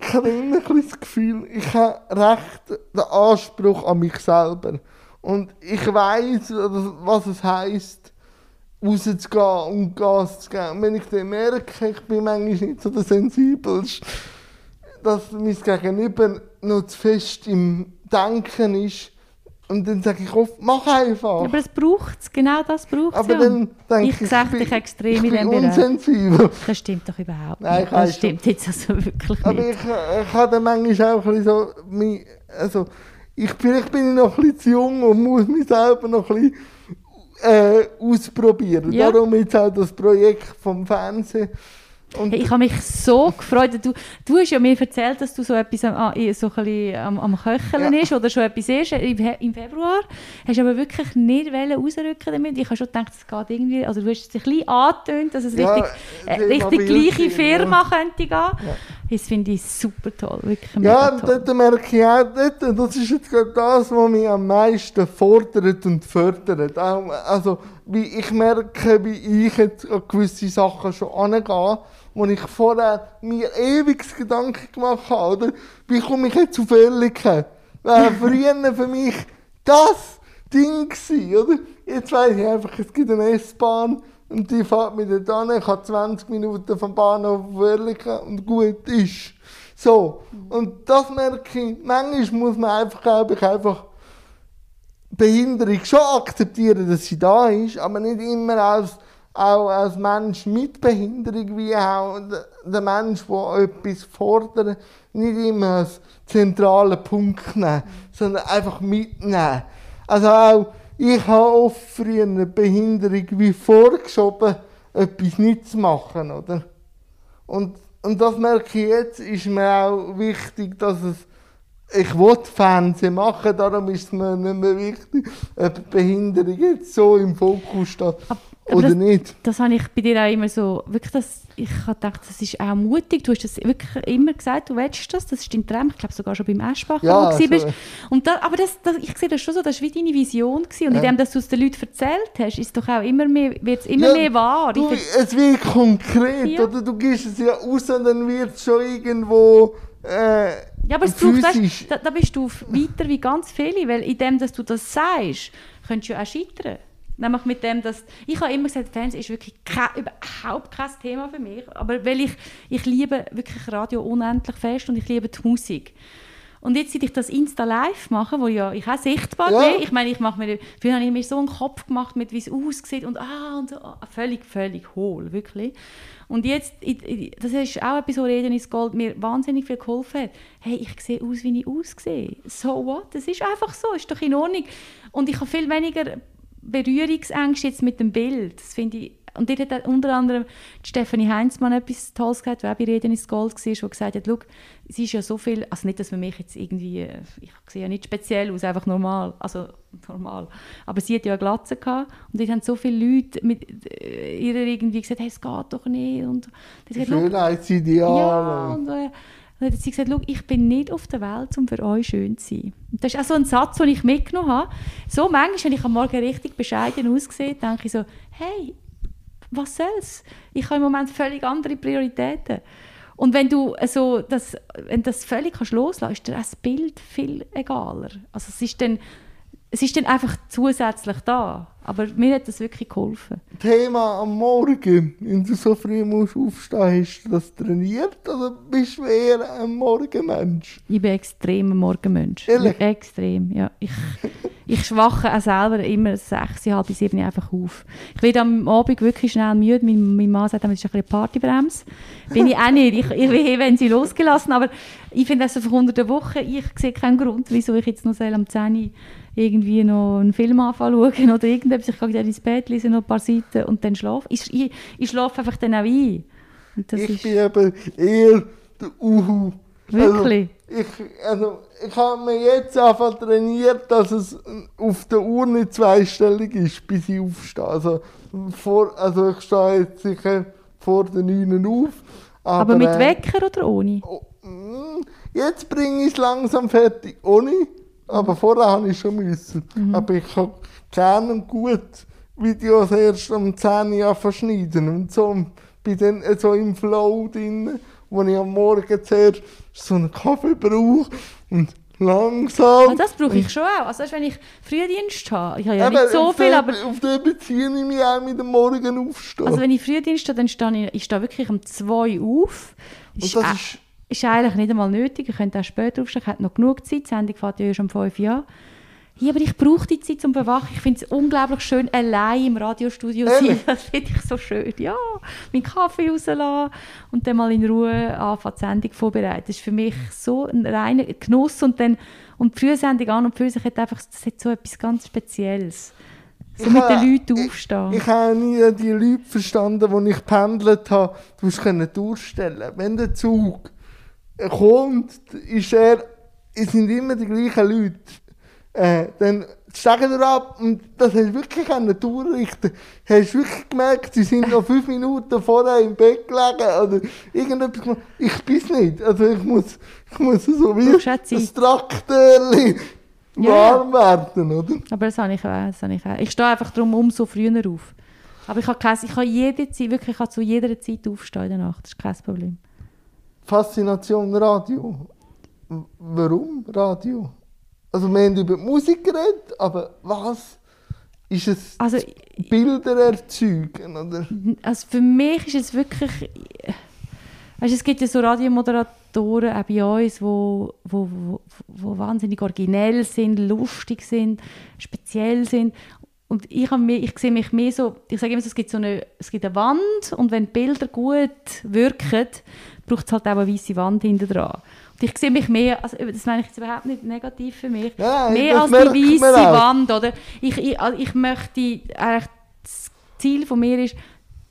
ich habe immer ein bisschen das Gefühl, ich habe recht den Anspruch an mich selber. Und ich weiß, was es heisst, rauszugehen und Gas zu geben. Und wenn ich dann merke, ich bin manchmal nicht so der Sensibelste, dass mein Gegenüber noch zu fest im Denken ist, und dann sage ich oft, mach einfach. Aber es braucht es, genau das braucht es Aber ja. dann denke ich ich, bin- dich extrem ich in Bereich. unsensibel. Das stimmt doch überhaupt Nein, nicht. Das stimmt jetzt also wirklich Aber nicht. ich, ich habe dann manchmal auch ein so, also, ich, vielleicht bin ich noch ein bisschen zu jung und muss mich selber noch ein bisschen äh, ausprobieren. Ja. Darum jetzt auch das Projekt vom Fernsehen, Und Hey, ich habe mich so gefreut. Du, du hast ja mir erzählt, dass du so etwas am, ah, so ein am, am Köcheln Ja. oder schon etwas ist im, He- im Februar. Hast aber wirklich nicht rausrücken damit. Ich habe schon gedacht, es geht irgendwie, also du hast es ein bisschen angetönt, dass es Ja, richtig, äh, Thema richtig gleiche Firma könnte gehen. Das finde ich super toll, wirklich Ja, toll. dort merke ich auch, dort, das ist jetzt gerade das, was mich am meisten fordert und fördert. Also, wie ich merke, wie ich jetzt an gewisse Sachen schon angehe, wo ich vorher mir ewig Gedanken gemacht habe, oder? Wie komme ich jetzt auf Oerlikon? Wäre früher für mich das Ding gewesen, oder? Jetzt weiss ich einfach, es gibt eine S-Bahn und die fährt mich dort an, ich habe 20 Minuten vom Bahnhof auf Oerlikon und gut ist. So, und das merke ich, manchmal muss man einfach, glaube ich, einfach Behinderung schon akzeptieren, dass sie da ist, aber nicht immer als, auch als Mensch mit Behinderung, wie auch der, Mensch, der etwas fordert, nicht immer als zentralen Punkt nehmen, sondern einfach mitnehmen. Also auch, ich habe oft früher eine Behinderung wie vorgeschoben, etwas nicht zu machen, oder? Und, und das merke ich jetzt, ist mir auch wichtig, dass es ich will Fernsehen machen, darum ist es mir nicht mehr wichtig, ob Behinderung jetzt so im Fokus steht Aber- oder das- nicht. Das habe ich bei dir auch immer so, wirklich das, ich habe gedacht, das ist auch mutig, du hast das wirklich immer gesagt, du willst das, das ist dein Traum, ich glaube sogar schon beim Eschbacher, Ja, wo du bist. Und da, aber das, das, ich sehe das schon so, das war wie deine Vision gewesen. und Ja. indem dass du es den Leuten erzählt hast, ist doch auch immer mehr, wird es immer Ja, mehr wahr. Du, es wird konkret, Ja. oder? Du gehst es ja raus und dann wird es schon irgendwo äh, ja, aber es braucht, weißt, da, da bist du weiter wie ganz viele, weil in dem, dass du das sagst, könntest du ja auch scheitern. Nämlich mit dem, dass, ich habe immer gesagt, Fernsehen ist wirklich kein, überhaupt kein Thema für mich, aber weil ich, ich liebe wirklich Radio unendlich fest und ich liebe die Musik. Und jetzt, seit ich das Insta Live mache, wo ja ich auch sichtbar Ja. bin, ich meine, ich mache mir, früher habe ich mir so einen Kopf gemacht, mit wie es aussieht und ah, und ah, völlig, völlig hohl, wirklich. Und jetzt, das ist auch etwas, wo Reden ins Gold mir wahnsinnig viel geholfen hat. Hey, ich sehe aus, wie ich aussehe. So what? Das ist einfach so, ist doch in Ordnung. Und ich habe viel weniger Berührungsängste jetzt mit dem Bild. Das finde ich, und dort hat unter anderem die Stefanie Heinzmann etwas Tolles gesagt, die auch bei Reden ins Gold war, die gesagt hat, «Schau, es ist ja so viel, also nicht, dass man mich jetzt irgendwie, äh, ich sehe ja nicht speziell aus, einfach normal, also normal, aber sie hat ja eine Glatze gehabt und dort haben so viele Leute mit äh, ihr irgendwie gesagt, hey, es geht doch nicht und die hat gesagt, «Schau, Schönheitsideal. ja, und, äh, dann hat sie gesagt, «Schau, ich bin nicht auf der Welt, um für euch schön zu sein. Und das ist auch so ein Satz, den ich mitgenommen habe. So manchmal, wenn ich am Morgen richtig bescheiden aussehe, denke ich so, hey, was soll's? Ich habe im Moment völlig andere Prioritäten. Und wenn du so das, wenn das völlig kannst loslassen, ist dir das Bild viel egaler. Also es ist dann, es ist dann einfach zusätzlich da. Aber mir hat das wirklich geholfen. Thema am Morgen, wenn du so früh musst aufstehen, hast du das trainiert oder bist du eher ein Morgenmensch? Ich bin extrem ein Morgenmensch. Ehrlich? Extrem, ja. Ich, ich schwache auch selber immer sechs, halb sieben einfach auf. Ich werde am Abend wirklich schnell müde. Mein, mein Mann sagt, das ist ein bisschen Partybremse. Bin ich auch nicht. Ich, ich will, wenn sie losgelassen. Aber ich finde das einfach unter der Woche, ich sehe keinen Grund, wieso ich jetzt noch soll am 10 Uhr irgendwie noch einen Film anfangen schauen oder irgendetwas. Ich gehe dann ins Bett, lese noch ein paar Seiten und dann schlafe ich. Ich, ich schlafe einfach dann auch ein. Ich ist bin eben eher der Uhu. wirklich... Also, ich, also, ich habe mir jetzt einfach trainiert, dass es auf der Uhr nicht zweistellig ist, bis ich aufstehe. Also, vor, also ich stehe jetzt sicher vor den 9 Uhr auf. aber mit äh, Wecker oder ohne? oh, mm, Jetzt bringe ich es langsam fertig, ohne. Aber vorher habe ich schon müssen. Mhm. Aber ich kann gerne und gut Videos erst um 10 Uhr verschneiden. Und so bin dann so im Flow drin, wo ich am Morgen zuerst so einen Kaffee brauche und langsam. Ah, das brauche ich schon auch. Also wenn ich Frühdienst habe, ich habe ja Eben, nicht so viel, den- aber Auf den beziehe ich mich auch mit dem Morgen aufstehen. also wenn ich Frühdienst habe, dann stehe ich, ich stehe wirklich um 2 Uhr auf. und Ist, das äh, ist ist eigentlich nicht einmal nötig. Ich könnte auch später aufstehen, ich hätte noch genug Zeit. Die Sendung fährt ja erst um 5 Uhr. Ja, aber ich brauche die Zeit zum Bewachen. Ich finde es unglaublich schön, allein im Radiostudio zu sein. Das finde ich so schön. Ja, meinen Kaffee rauslassen und dann mal in Ruhe anfangen, die Sendung vorbereiten. Das ist für mich so ein reiner Genuss. Und dann und die Frühsendung an und für sich hat einfach das hat so etwas ganz Spezielles. So mit den Leuten ich- aufstehen. Ich habe nie die Leute verstanden, die ich pendelt habe. Du musst können durchstellen. Wenn der Zug kommt, ist er, es sind immer die gleichen Leute. Äh, dann steigen wir ab und das hast du wirklich durchrichten. Hast du wirklich gemerkt, sie sind noch fünf Minuten vorher im Bett gelegen oder irgendetwas gemacht. Ich bin's nicht. Also ich muss, ich muss so wie ein Traktörli Ja, warm werden, oder? Aber das habe ich auch. Das habe ich, auch. ich stehe einfach darum umso früher auf. Aber ich habe, kein, ich habe jede Zeit, wirklich, ich kann zu jeder Zeit aufstehen in der Nacht. Das ist kein Problem. Faszination Radio. Warum Radio? Also wir haben über die Musik geredet, aber was ist es? Also, Bilder erzeugen, oder? also für mich ist es wirklich... Weißt, es gibt ja so Radiomoderatoren auch bei uns, wo, wo, wo, wo wahnsinnig originell sind, lustig sind, speziell sind. Und ich, habe ich sehe mich mehr so, ich sage immer so, es gibt so eine, es gibt eine Wand und wenn Bilder gut wirken, braucht es halt auch eine weiße Wand hinter dran. Ich sehe mich mehr, also das meine ich jetzt überhaupt nicht negativ für mich, Ja, mehr als die weiße. Wand, oder? Ich, ich, also ich möchte, eigentlich das Ziel von mir ist,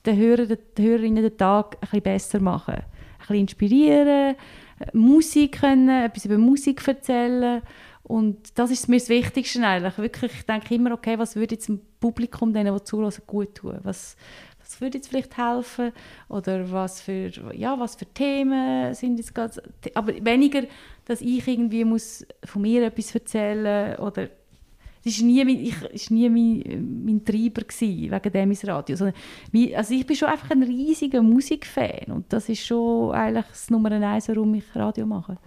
den Hörer, den Hörerinnen den Tag ein bisschen besser machen. Ein bisschen inspirieren, Musik können, etwas über Musik erzählen. Und das ist mir das Wichtigste eigentlich. Wirklich, ich denke immer, okay, was würde jetzt dem Publikum, denen, die zuhören, gut tun? Was, was würde jetzt vielleicht helfen? Oder was für, ja, was für Themen sind jetzt gerade... Aber weniger, dass ich irgendwie muss von mir etwas erzählen oder es war nie, mein, ich, ist nie mein, mein Treiber, gewesen, wegen dem ins Radio. Wie- also ich bin schon einfach ein riesiger Musikfan und das ist schon eigentlich das Nummer eins, warum ich Radio mache.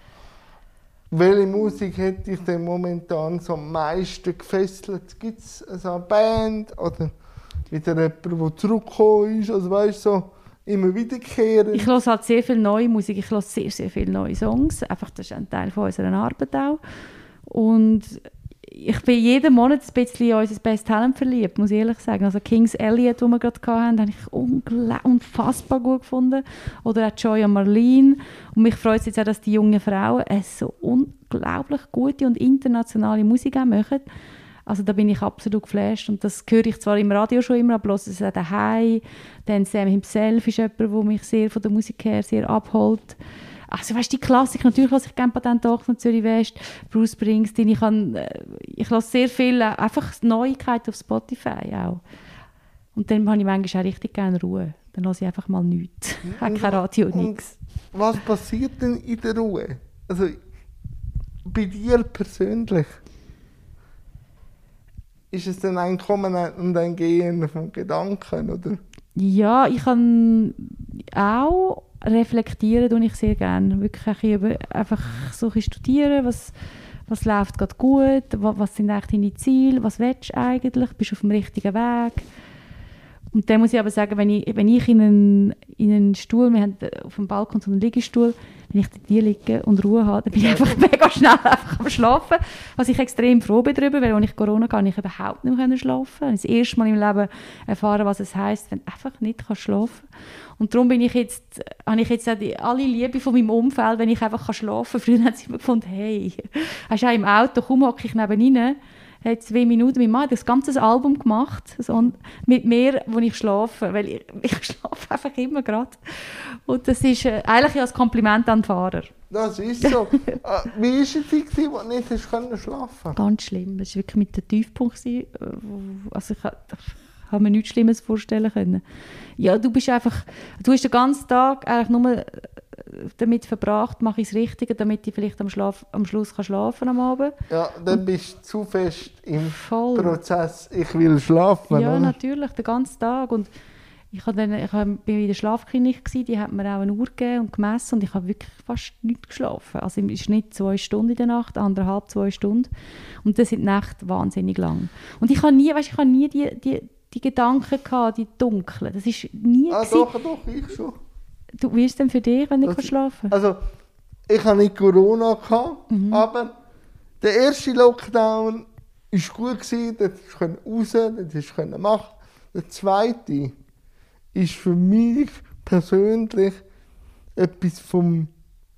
Welche Musik hätte ich denn momentan so am meisten gefesselt? Gibt es so eine Band oder wieder jemand, der zurückgekommen ist? Also weißt so immer wiederkehren? Ich höre halt sehr viel neue Musik, ich höre sehr, sehr viele neue Songs. Einfach, das ist ein Teil von unserer Arbeit auch. Und ich bin jeden Monat ein bisschen in unser Best Talent verliebt, muss ich ehrlich sagen. Also Kings Elliot, den wir gerade hatten, habe ich unfassbar gut gefunden. Oder auch Joy und Marlene. Und mich freut es jetzt auch, dass die jungen Frauen so unglaublich gute und internationale Musik auch machen. Also da bin ich absolut geflasht und das höre ich zwar im Radio schon immer, aber höre es auch daheim. Dann Sam himself ist jemand, der mich sehr von der Musik her sehr abholt. Also weißt die Klassik, natürlich höre ich gerne Patent von Zürich West, Bruce Springsteen, ich, kann, äh, ich höre sehr viel, äh, einfach Neuigkeiten auf Spotify auch. Und dann habe ich manchmal auch richtig gerne Ruhe. Dann höre ich einfach mal nichts. Habe kein Radio, Und nichts. Was passiert denn in der Ruhe? Also bei dir persönlich? Ist es denn ein Kommen und ein Gehen von Gedanken, oder? Ja, ich kann auch reflektieren, tue ich sehr gerne. Wirklich einfach so ein studieren, was, was läuft gerade gut, was, was sind eigentlich deine Ziele, was willst du eigentlich, bist du auf dem richtigen Weg. Und dann muss ich aber sagen, wenn ich, wenn ich in einen, in einen Stuhl, wir haben auf dem Balkon so einen Liegestuhl, wenn ich dort liege und Ruhe habe, dann bin ich einfach mega schnell einfach am Schlafen. Was ich extrem froh bin darüber, weil als ich Corona hatte, ich überhaupt nicht mehr schlafen. Ich das erste Mal im Leben erfahren, was es heisst, wenn du einfach nicht kannst schlafen Und darum bin ich jetzt, habe ich jetzt auch die, alle Liebe von meinem Umfeld, wenn ich einfach kann schlafen kann. Früher haben sie immer gefunden, hey, hast du auch im Auto, komm, hocke ich neben ihnen hat zwei Minuten, mein Mann das ganze Album gemacht, so, mit mir, wo ich schlafe, weil ich, ich schlafe einfach immer gerade. Und das ist äh, eigentlich ja ein Kompliment an den Fahrer. Das ist so. Ah, Wie war es, gewesen, wo du nicht hast können schlafen Ganz schlimm, das war wirklich mit der Tiefpunkt. äh, Also ich, ich habe mir nichts Schlimmes vorstellen können. Ja, du bist einfach, du hast den ganzen Tag eigentlich nur äh, damit verbracht, mache ich das Richtige, damit ich vielleicht am, Schlaf, am Schluss kann schlafen am Abend. Ja, dann bist du zu fest im Voll. Prozess, ich will schlafen. Ja, oder? natürlich, den ganzen Tag. Und ich, dann, ich bin in der Schlafklinik, gewesen, die hat mir auch eine Uhr gegeben und gemessen und ich habe wirklich fast nicht geschlafen. Also im Schnitt zwei Stunden in der Nacht, anderthalb, zwei Stunden. Und das sind die Nächte wahnsinnig lang. Und ich habe nie, weißt, ich habe nie die, die, die Gedanken gehabt, die dunklen. Das ist nie Ah, gewesen. doch, doch, ich schon. Du, wie ist es denn für dich, wenn du nicht schlafen Also, ich hatte nicht Corona, gehabt, Mhm. aber der erste Lockdown war gut, gewesen, dort konnte ich raus, dort konnte ich machen. Der zweite ist für mich persönlich etwas vom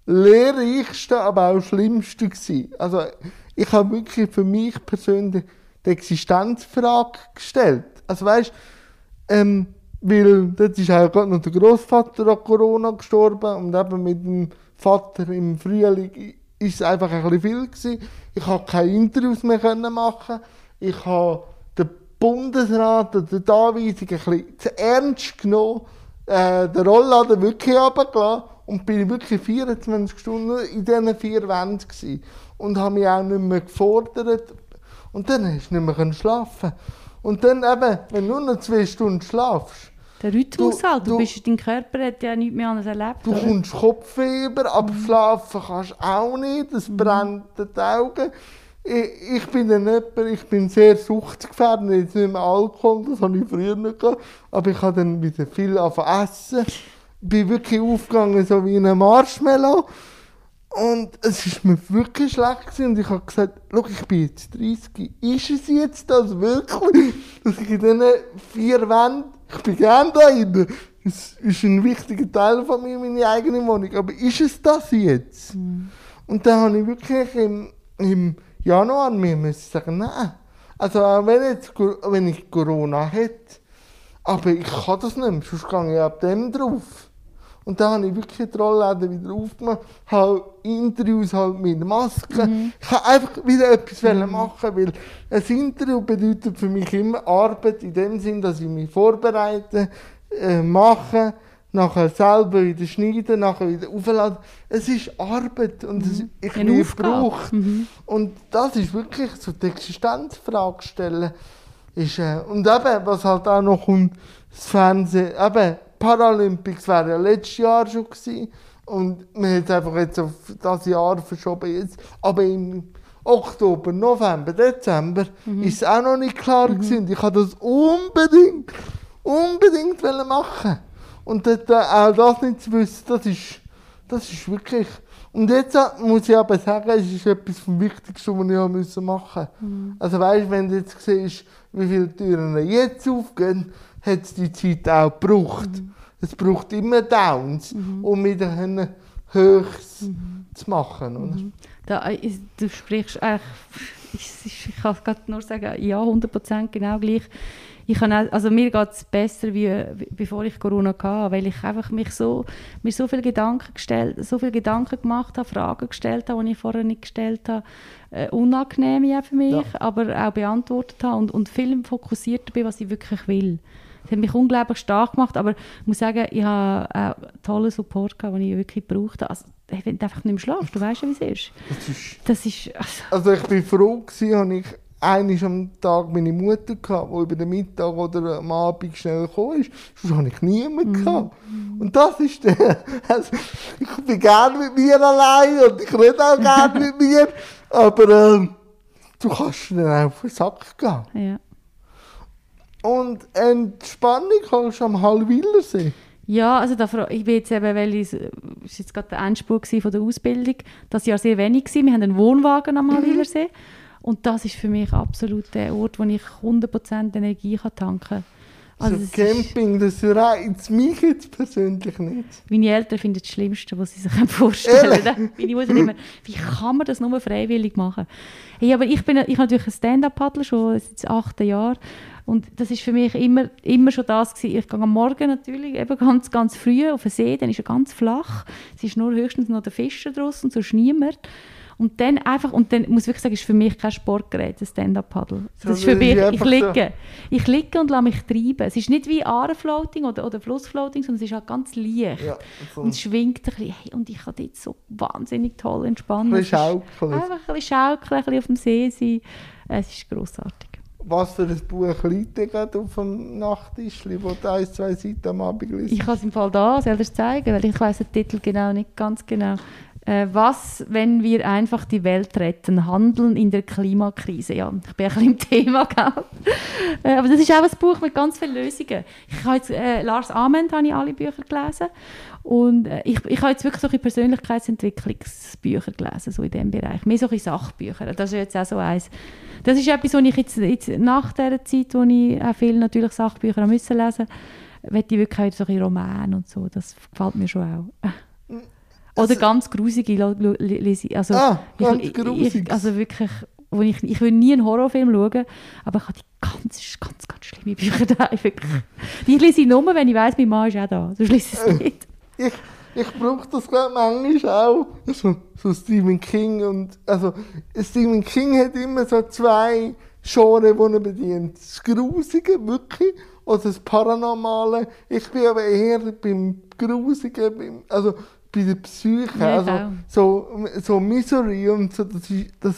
lehrreichsten, aber auch schlimmsten gewesen. Also, ich habe wirklich für mich persönlich die Existenzfrage gestellt. Also weißt, ähm, weil dort ist auch gerade noch der Großvater an Corona gestorben und eben mit dem Vater im Frühling ist es einfach ein bisschen viel gewesen. Ich konnte keine Interviews mehr machen. Ich habe den Bundesrat oder die Anweisung ein bisschen zu ernst genommen, äh, den Rollladen wirklich runtergelassen und bin wirklich 24 Stunden in diesen vier Wänden gewesen. und habe mich auch nicht mehr gefordert. Und dann hast du nicht mehr schlafen Und dann eben, wenn du nur noch zwei Stunden schlafst, der Rhythmus Du- halt, du, du- bist, dein Körper hat ja nichts mehr anderes erlebt. Du oder? kommst Kopffieber, aber schlafen kannst du auch nicht. Es brennt dir die Augen. Ich, ich bin dann jemand, ich bin sehr suchtgefährdet. Jetzt nicht mehr Alkohol, das habe ich früher nicht gehabt. Aber ich habe dann wieder viel angefangen essen. Bin wirklich aufgegangen, so wie ein Marshmallow. Und es ist mir wirklich schlecht gewesen. Und ich habe gesagt, schau, ich bin jetzt 30. Ist es jetzt das wirklich? Dass ich in diesen vier Wänden, ich bin gerne da drin. Es ist ein wichtiger Teil von mir, meine eigene Wohnung. Aber ist es das jetzt? Und dann habe ich wirklich im, im Januar mir müssen sagen, nein. Also auch wenn, jetzt, wenn ich Corona hätte, aber ich kann das nicht mehr, sonst gehe ich ab dem drauf. Und dann habe ich wirklich die Rollläden wieder aufgemacht, habe Interviews halt mit Maske. Ich habe einfach wieder etwas wollen machen, weil ein Interview bedeutet für mich immer Arbeit in dem Sinn, dass ich mich vorbereite, äh, mache, nachher selber wieder schneiden, nachher wieder aufladen. Es ist Arbeit und es, ich bin gebraucht. Und das ist wirklich so die Existenzfrage stellen. Ist, äh, und eben, was halt auch noch kommt, das Fernsehen, eben, Paralympics wäre ja letztes Jahr schon gewesen. Und wir haben es einfach jetzt auf das Jahr verschoben jetzt. Aber im Oktober, November, Dezember ist es auch noch nicht klar gewesen. Und ich habe das unbedingt, unbedingt machen. Und dort, äh, auch das nicht zu wissen, das ist, das ist wirklich. Und jetzt äh, muss ich aber sagen, es ist etwas vom Wichtigsten, was ich machen musste. Also weißt, wenn du jetzt siehst, wie viele Türen jetzt aufgehen, hat es die Zeit auch gebraucht. Es braucht immer Downs, um wieder können Höchst zu machen. Oder? Da, äh, du sprichst eigentlich, ist, ich kann gerade nur sagen, ja, 100% genau gleich. Ich kann auch, also mir geht es besser, wie, wie bevor ich Corona hatte, weil ich einfach mich so, mir so viele Gedanken gestellt, so viele Gedanken gemacht habe, Fragen gestellt habe, die ich vorher nicht gestellt habe, äh, unangenehme auch für mich, Ja. aber auch beantwortet habe und, und viel fokussierter bin, was ich wirklich will. Das hat mich unglaublich stark gemacht, aber ich muss sagen, ich habe auch tollen Support gehabt, den ich wirklich gebraucht habe. Also, wenn du einfach nicht mehr schlafst, du weißt ja, wie es ist. Das ist Das ist, also, Also ich bin froh gewesen, habe ich einmal am Tag meine Mutter gehabt, die über den Mittag oder am Abend schnell gekommen ist. Sonst habe ich niemanden gehabt. Und das ist der. Also, ich bin gerne mit mir allein und ich rede auch gerne mit mir. Aber ähm, du kannst dann auch auf den Sack gehen. ja. Und Entspannung kannst du am Hallwillersee. Ja, also da, ich bin jetzt eben, weil ich, war jetzt gerade der Endspurt von der Ausbildung, das Jahr sehr wenig gewesen. Wir haben einen Wohnwagen am Halwilersee und das ist für mich absolut der Ort, wo ich 100% Energie kann tanken kann. Also ist, Camping, das reizt mich jetzt persönlich nicht. meine Eltern finden das Schlimmste, was sie sich vorstellen können. Meine Mutter immer, wie kann man das nur freiwillig machen? Hey, aber ich bin ich habe natürlich ein Stand-Up-Paddler schon seit achten Jahren und das ist für mich immer, immer schon das gewesen. Ich gehe am Morgen natürlich eben ganz, ganz früh auf den See, dann ist er ganz flach. Es ist nur höchstens noch der Fischer draussen, sonst niemand. Und dann einfach, und dann muss ich wirklich sagen, ist für mich kein Sportgerät, ein Stand-Up-Paddle. Das ist für mich, ich einfach so- liege. Ich liege und lasse mich treiben. Es ist nicht wie Arenfloating oder, oder Flussfloating, sondern es ist halt ganz leicht. Ja, so Und es schwingt ein bisschen. Hey, und ich kann dort so wahnsinnig toll entspannen. ein bisschen schaukeln. Einfach ein bisschen schaukeln, ein bisschen auf dem See sein. Es ist grossartig. Was für ein Buch liegt denn gerade auf dem Nachttisch, wo du ein, zwei Seiten am Abend liest? Ich kann es im Fall da, es zeigen, weil ich weiß den Titel genau nicht ganz genau. Äh, was, wenn wir einfach die Welt retten? Handeln in der Klimakrise. Ja, ich bin ein bisschen im Thema, gell? äh, aber das ist auch ein Buch mit ganz vielen Lösungen. Ich habe jetzt, äh, Lars Ament habe ich alle Bücher gelesen und äh, ich, ich habe jetzt wirklich solche Persönlichkeitsentwicklungsbücher gelesen, so in diesem Bereich. Mehr solche Sachbücher. Das ist jetzt auch so eins. Das ist etwas, was ich jetzt, jetzt nach dieser Zeit, wo ich auch viele natürlich Sachbücher habe müssen lesen möchte ich wirklich auch so ein Roman und so. Das gefällt mir schon auch. Oder Also- ganz grusige lese ich. Also, Ah, ganz ich, grusig. ich, Also wirklich, wo ich, ich will nie einen Horrorfilm schauen, aber ich habe die ganz, ganz, ganz schlimme Bücher da. Wirklich. Die lese ich nur, wenn ich weiss, mein Mann ist auch da. Sonst lese ich es nicht. Ich, ich brauche das glaube manchmal auch. So, so Stephen King und also Stephen King hat immer so zwei Genres, die er bedient. Das Grusige, wirklich, oder das Paranormale. Ich bin aber eher beim Grusigen, beim, also bei der Psyche. Ja, also auch. so, so Misery und so, das ist, das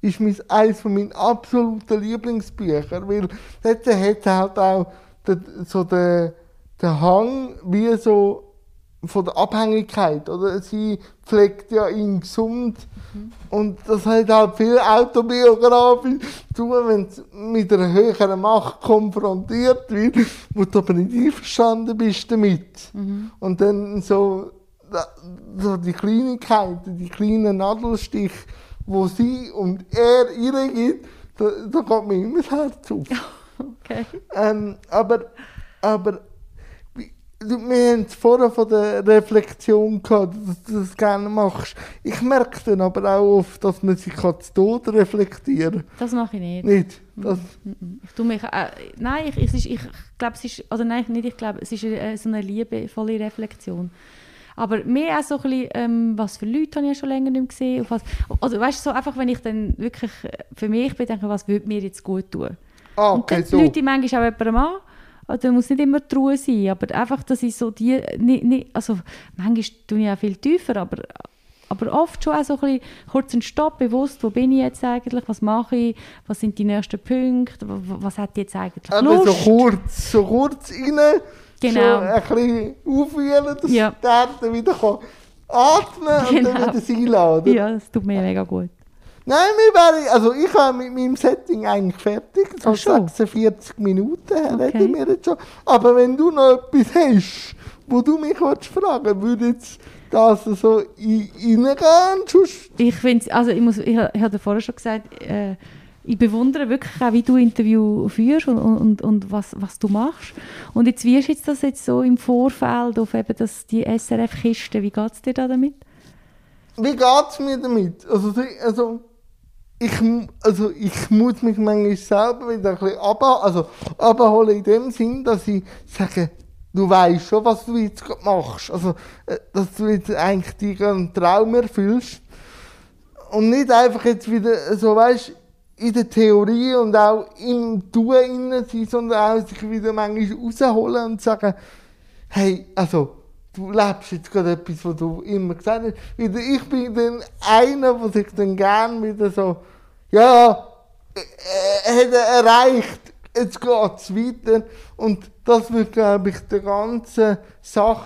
ist mein, eines von meinen absoluten Lieblingsbücher, weil dort hat halt auch den, so den, den Hang wie so von der Abhängigkeit, oder? Sie pflegt ja ihn gesund und das hat halt viel autobiografisch zu tun, wenn es mit einer höheren Macht konfrontiert wird, wo du aber nicht einverstanden bist damit. Und dann so, so die Kleinigkeiten, die kleinen Nadelstiche, wo sie und er ihr gibt, da, da geht mir immer das Herz auf. Okay. Ähm, aber, aber wir haben es vorher von der Reflexion gehabt, dass du das gerne machst. Ich merke dann aber auch oft, dass man sich kann zu Tode reflektieren Das mache ich nicht. Nicht. Das, Ich tu mich, äh, nein, ich, es ist, ich glaube, es ist, oder nein, nicht ich glaube, es ist äh, so eine liebevolle Reflexion. Aber mehr auch so ein bisschen, ähm, was für Leute habe ich ja schon länger nicht mehr gesehen. Was, also weißt du, so einfach, wenn ich dann wirklich äh, für mich bedenke, was würde mir jetzt gut tun. ah, Und okay, dann so. Leute manchmal auch jemandem an. Also muss nicht immer die Ruhe sein, aber einfach, dass ich so die, nicht, nicht, also manchmal tue ich auch viel tiefer, aber, aber oft schon auch so ein bisschen kurz einen Stopp, bewusst, wo bin ich jetzt eigentlich, was mache ich, was sind die nächsten Punkte, wa- wa- was hat jetzt eigentlich Aber so Lust. kurz, so kurz rein, Genau. so ein bisschen aufwühlen, dass Ja. der dann wieder kann atmen und Genau. dann wieder sein lassen. oder? Ja, das tut mir mega gut. Nein, wir wären, also ich habe mit meinem Setting eigentlich fertig. So Ach schon. 46 Minuten Okay. reden wir jetzt schon. Aber wenn du noch etwas hast, wo du mich willst fragen würde jetzt das so in- reingehen. Ich finde, also ich muss, ich, ich habe vorher schon gesagt, äh, ich bewundere wirklich auch, wie du Interview führst und, und, und, was, was du machst. Und jetzt, wie ist jetzt das jetzt so im Vorfeld auf eben das, die SRF-Kiste, wie geht es dir da damit? Wie geht es mir damit? Also, also, ich, also ich muss mich manchmal selber wieder ein bisschen abha- also, abholen in dem Sinn, dass ich sage, du weißt schon, was du jetzt gerade machst. Also, äh, dass du jetzt eigentlich dir einen Traum erfüllst. Und nicht einfach jetzt wieder so, weißt in der Theorie und auch im Tun innen sein, sondern auch sich wieder manchmal rausholen und sagen, hey, also, du lebst jetzt gerade etwas, was du immer gesagt hast. Ich bin dann einer, der sich dann gern wieder so, ja, er hat er erreicht, jetzt geht's weiter. Und das wird, glaube ich, der ganzen Sache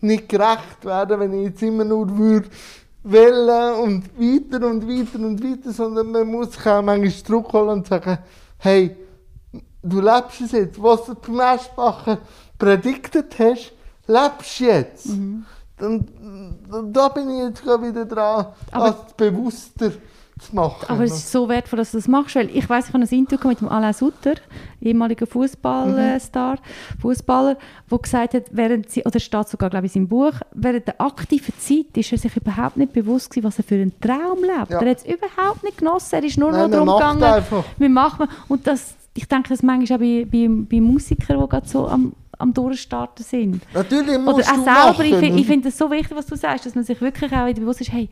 nicht gerecht werden, wenn ich jetzt immer nur würde wählen und weiter und weiter und weiter, sondern man muss sich auch manchmal zurückholen und sagen, hey, du lebst es jetzt. Was du beim Eschbacher prädiktet hast, lebst du jetzt. Und äh, da bin ich jetzt gerade wieder dran, Aber- das bewusster machen. Aber es ist so wertvoll, dass du das machst, weil ich weiß, ich habe ein Interview mit dem Alain Sutter, ehemaliger Fußballstar, Fußballer, der gesagt hat, während sie, oder steht sogar, glaube ich, in seinem Buch, während der aktiven Zeit ist er sich überhaupt nicht bewusst gewesen, was er für einen Traum lebt. Ja. Er hat es überhaupt nicht genossen, er ist nur Nein, noch darum gegangen, einfach. wir machen, und das, ich denke, das manchmal auch bei, bei, bei Musikern, die gerade so am, am Durchstarten sind. Natürlich Oder musst auch du selber, ich, machen. find- ich finde es so wichtig, was du sagst, dass man sich wirklich auch wieder bewusst ist, hey,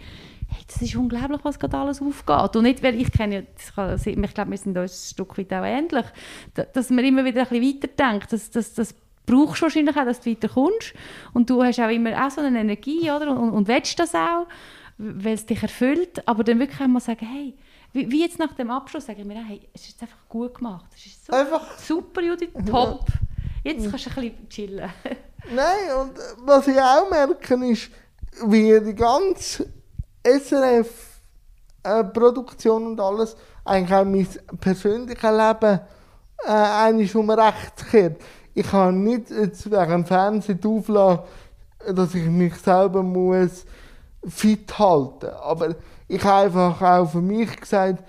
hey, das ist unglaublich, was gerade alles aufgeht. Und nicht, weil ich kenne, ja- also ich glaube, wir sind uns ein Stück weit auch ähnlich, da- dass man immer wieder ein bisschen weiterdenkt, dass, dass, das brauchst du wahrscheinlich auch, dass du weiterkommst. Und du hast auch immer auch so eine Energie, oder? Und, und willst das auch, weil es dich erfüllt, aber dann wirklich einmal sagen, hey, wie, wie jetzt nach dem Abschluss, sage ich mir, hey, es ist jetzt einfach gut gemacht. Es ist so Einfach super, Judith, top. Jetzt kannst du ein bisschen chillen. Nein, und äh, was ich auch merke, ist, wie die ganze SRF-Produktion und alles eigentlich auch mein persönliches Leben äh, eigentlich um rechts kehrt. Ich habe nicht jetzt wegen dem Fernsehen Auflage, dass ich mich selber muss fit halten Aber ich habe einfach auch für mich gesagt,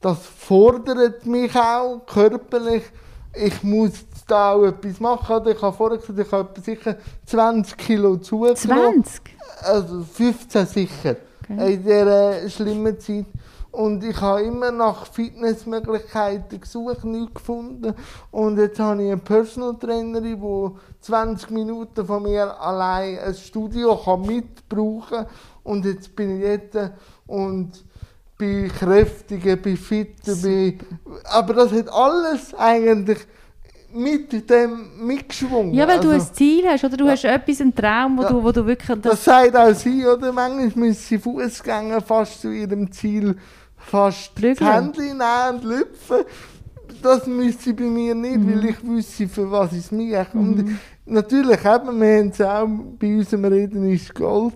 das fordert mich auch körperlich. Ich muss da auch etwas machen. Ich habe vorher gesagt, ich habe sicher 20 Kilo zugenommen. 20? Also 15 sicher. Okay. In dieser schlimmen Zeit. Und ich habe immer nach Fitnessmöglichkeiten gesucht, nichts gefunden. Und jetzt habe ich eine Personal Trainerin, die 20 Minuten von mir allein ein Studio kann mitbrauchen kann. Und jetzt bin ich dort und bin kräftiger, bin fitter, bin... Aber das hat alles eigentlich mit dem mitgeschwungen. Ja, weil du Also- ein Ziel hast, oder du hast etwas, einen Traum, wo, Ja. du, wo du wirklich... Das, Das sagt auch sie, oder? Manchmal müssen Fußgänger fast zu ihrem Ziel fast das Prügeln. Handy nehmen und lüpfen. Das müsste bei mir nicht, Mhm. weil ich wüsste, für was es mich Und natürlich haben wir haben es auch bei unserem Reden ist Gold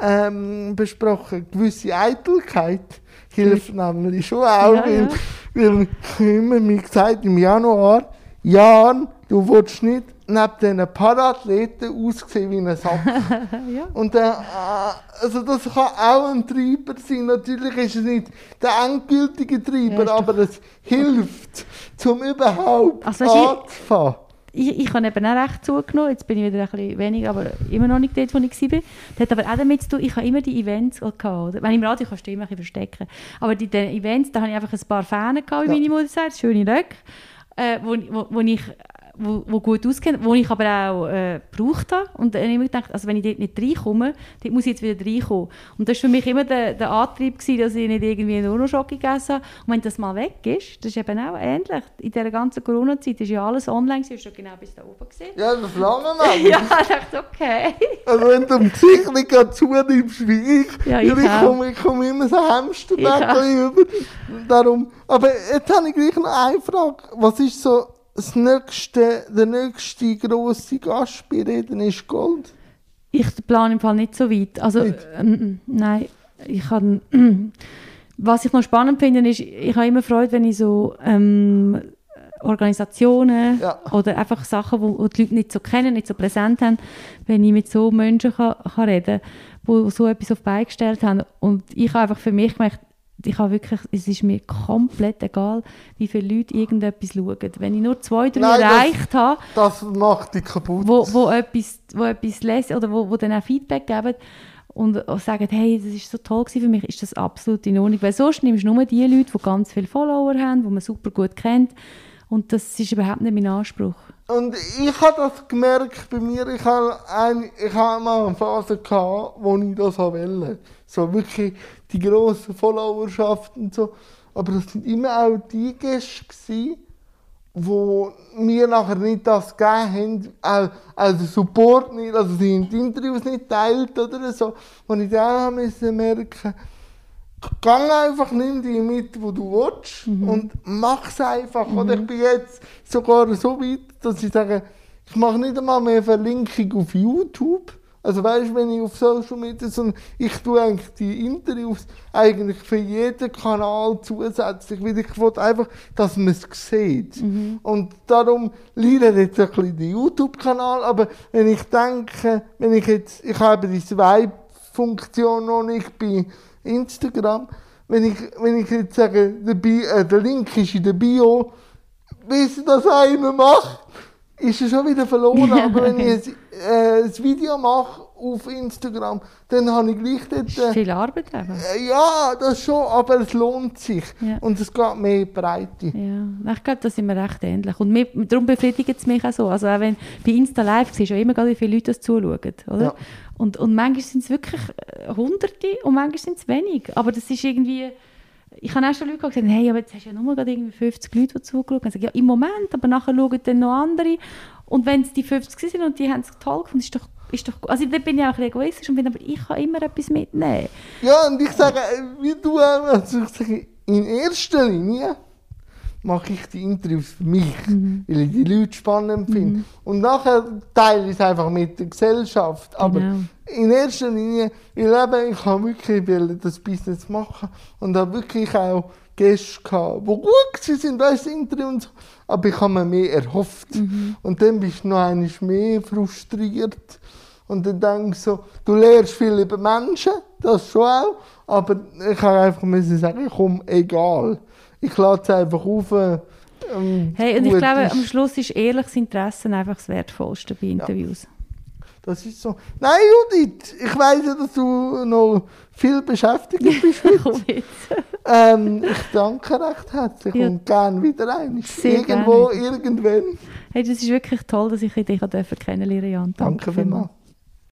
ähm, besprochen. Gewisse Eitelkeit hilft nämlich schon auch, Ja, weil, ja. weil ich immer mir gesagt im Januar, Jan, du willst nicht neben diesen Parathleten aussehen wie ein Sack. ja. Und äh, äh, also das kann auch ein Treiber sein. Natürlich ist es nicht der endgültige Treiber, Ja, aber es hilft, zum überhaupt Also, anzufangen. Ich, ich habe eben auch recht zugenommen. Jetzt bin ich wieder ein bisschen weniger, aber immer noch nicht dort, wo ich war. Das hat aber auch damit zu tun, ich habe immer die Events gehabt. Oder? Wenn im Radio kannst du immer ein bisschen verstecken. Aber die, die Events, da habe ich einfach ein paar Fans gehabt, wie Ja. meine Mutter sagt, schöne Röcke, äh, wo, wo, wo ich wo, wo gut auskennen, wo ich aber auch äh, gebraucht habe. Und dann habe ich immer gedacht, also wenn ich dort nicht reinkomme, dort muss ich jetzt wieder reinkommen. Und das war für mich immer der, der Antrieb, gewesen, dass ich nicht irgendwie nur noch Schoki gegessen habe. Und wenn das mal weg ist, das ist eben auch ähnlich. In dieser ganzen Corona-Zeit ist ja alles online, gewesen, du genau bis da oben gesehen. Ja, das lange mal. Ja, ich dachte, okay. Also wenn du im Gesicht nicht gerade zunimmst wie ich, Ja, ich ich komme, ich komme immer so Ich Hamsterbäckchen über. Darum. Aber jetzt habe ich gleich noch eine Frage. Was ist so das nächste, der nächste grosse Gast bei Reden ist Gold? Ich plane im Fall nicht so weit. Also, ähm, nein, ich kann, was ich noch spannend finde, ist, ich habe immer Freude, wenn ich so ähm, Organisationen Ja. oder einfach Sachen, wo, wo die Leute nicht so kennen, nicht so präsent haben, wenn ich mit so Menschen kann, kann reden kann, die so etwas auf die Beine gestellt haben. Und ich habe einfach für mich gemerkt, ich habe wirklich, es ist mir komplett egal, wie viele Leute irgendetwas schauen. Wenn ich nur zwei, drei Nein, das- erreicht habe, Das macht dich kaputt. wo, wo etwas, wo etwas lesen oder wo, wo dann auch Feedback geben und sagen, hey, das ist so toll gewesen für mich, ist das absolut in Ordnung. Weil sonst nimmst du nur die Leute, die ganz viele Follower haben, die man super gut kennt und das ist überhaupt nicht mein Anspruch. Und ich habe das gemerkt bei mir. Ich habe ein, ich habe mal eine Phase gehabt, wo ich das wollte. So wirklich die grossen Followerschaft und so. Aber das sind immer auch die Gäste wo mir nachher nicht das gegeben haben, auch, also Support nicht, also sie haben die Interviews nicht teilt oder so. Und ich dann auch müssen merken, Gang einfach, nimm die mit, wo du willst und mach's einfach. Oder ich bin jetzt sogar so weit, dass ich sage, ich mache nicht einmal mehr Verlinkung auf YouTube. Also weißt du, wenn ich auf Social Media, sondern ich tue eigentlich die Interviews eigentlich für jeden Kanal zusätzlich, weil ich will einfach, dass man es sieht. Und darum leidet jetzt ein bisschen der YouTube-Kanal, aber wenn ich denke, wenn ich jetzt, ich habe die Swipe-Funktion noch nicht bei Instagram, wenn ich, wenn ich jetzt sage, der, Bi äh, der Link ist in der Bio, bis das einer macht, ist er schon wieder verloren. Aber wenn ich ein, äh, ein Video mache auf Instagram, dann habe ich gleich dort... Äh, viel Arbeit eben. äh, ja, das schon, aber es lohnt sich. Ja. Und es geht mehr in die Breite. Ja, ich glaube, da sind wir recht ähnlich. Und mir, darum befriedigt es mich auch so. Also auch wenn bei Insta Live siehst du immer, wie viele Leute das zuschauen. Oder? Ja. Und, und manchmal sind es wirklich äh, Hunderte und manchmal sind es wenig. Aber das ist irgendwie... Ich habe auch schon Leute gesagt, hey, aber jetzt hast du ja nur gerade irgendwie 50 Leute, die zugeschaut haben. Ich sage, ja, im Moment, aber nachher schauen dann noch andere. Und wenn es die 50 sind und die haben es toll gefunden, ist doch, ist doch. Also da bin ich auch ein egoistisch und bin, aber ich kann immer etwas mitnehmen. Ja, und ich sage, äh, wie du auch, also ich sage, in erster Linie mache ich die Interviews für mich, weil ich die Leute spannend finde. Und nachher teile ich es einfach mit der Gesellschaft. Aber Genau. in erster Linie, weil eben, ich habe wirklich das Business machen und habe wirklich auch Gäste gehabt, die gut sind, weißt Interview und so. Aber ich habe mir mehr erhofft. Und dann bist du noch einmal mehr frustriert. Und dann denke ich so, du lernst viel über Menschen, das schon auch, aber ich habe einfach müssen sagen, komm, egal. Ich lade es einfach auf. Ähm, Hey, und ich glaube, ist. am Schluss ist ehrliches Interesse einfach das Wertvollste bei Interviews. Das ist so. Nein, Judith, ich weiß ja, dass du noch viel beschäftigt bist heute. Jetzt. ähm, ich danke recht herzlich Ja. und gerne wieder ein. Sehr Irgendwo, gerne. irgendwann. Hey, das ist wirklich toll, dass ich dich kennenlernen durfte, Jan. Danke vielmals.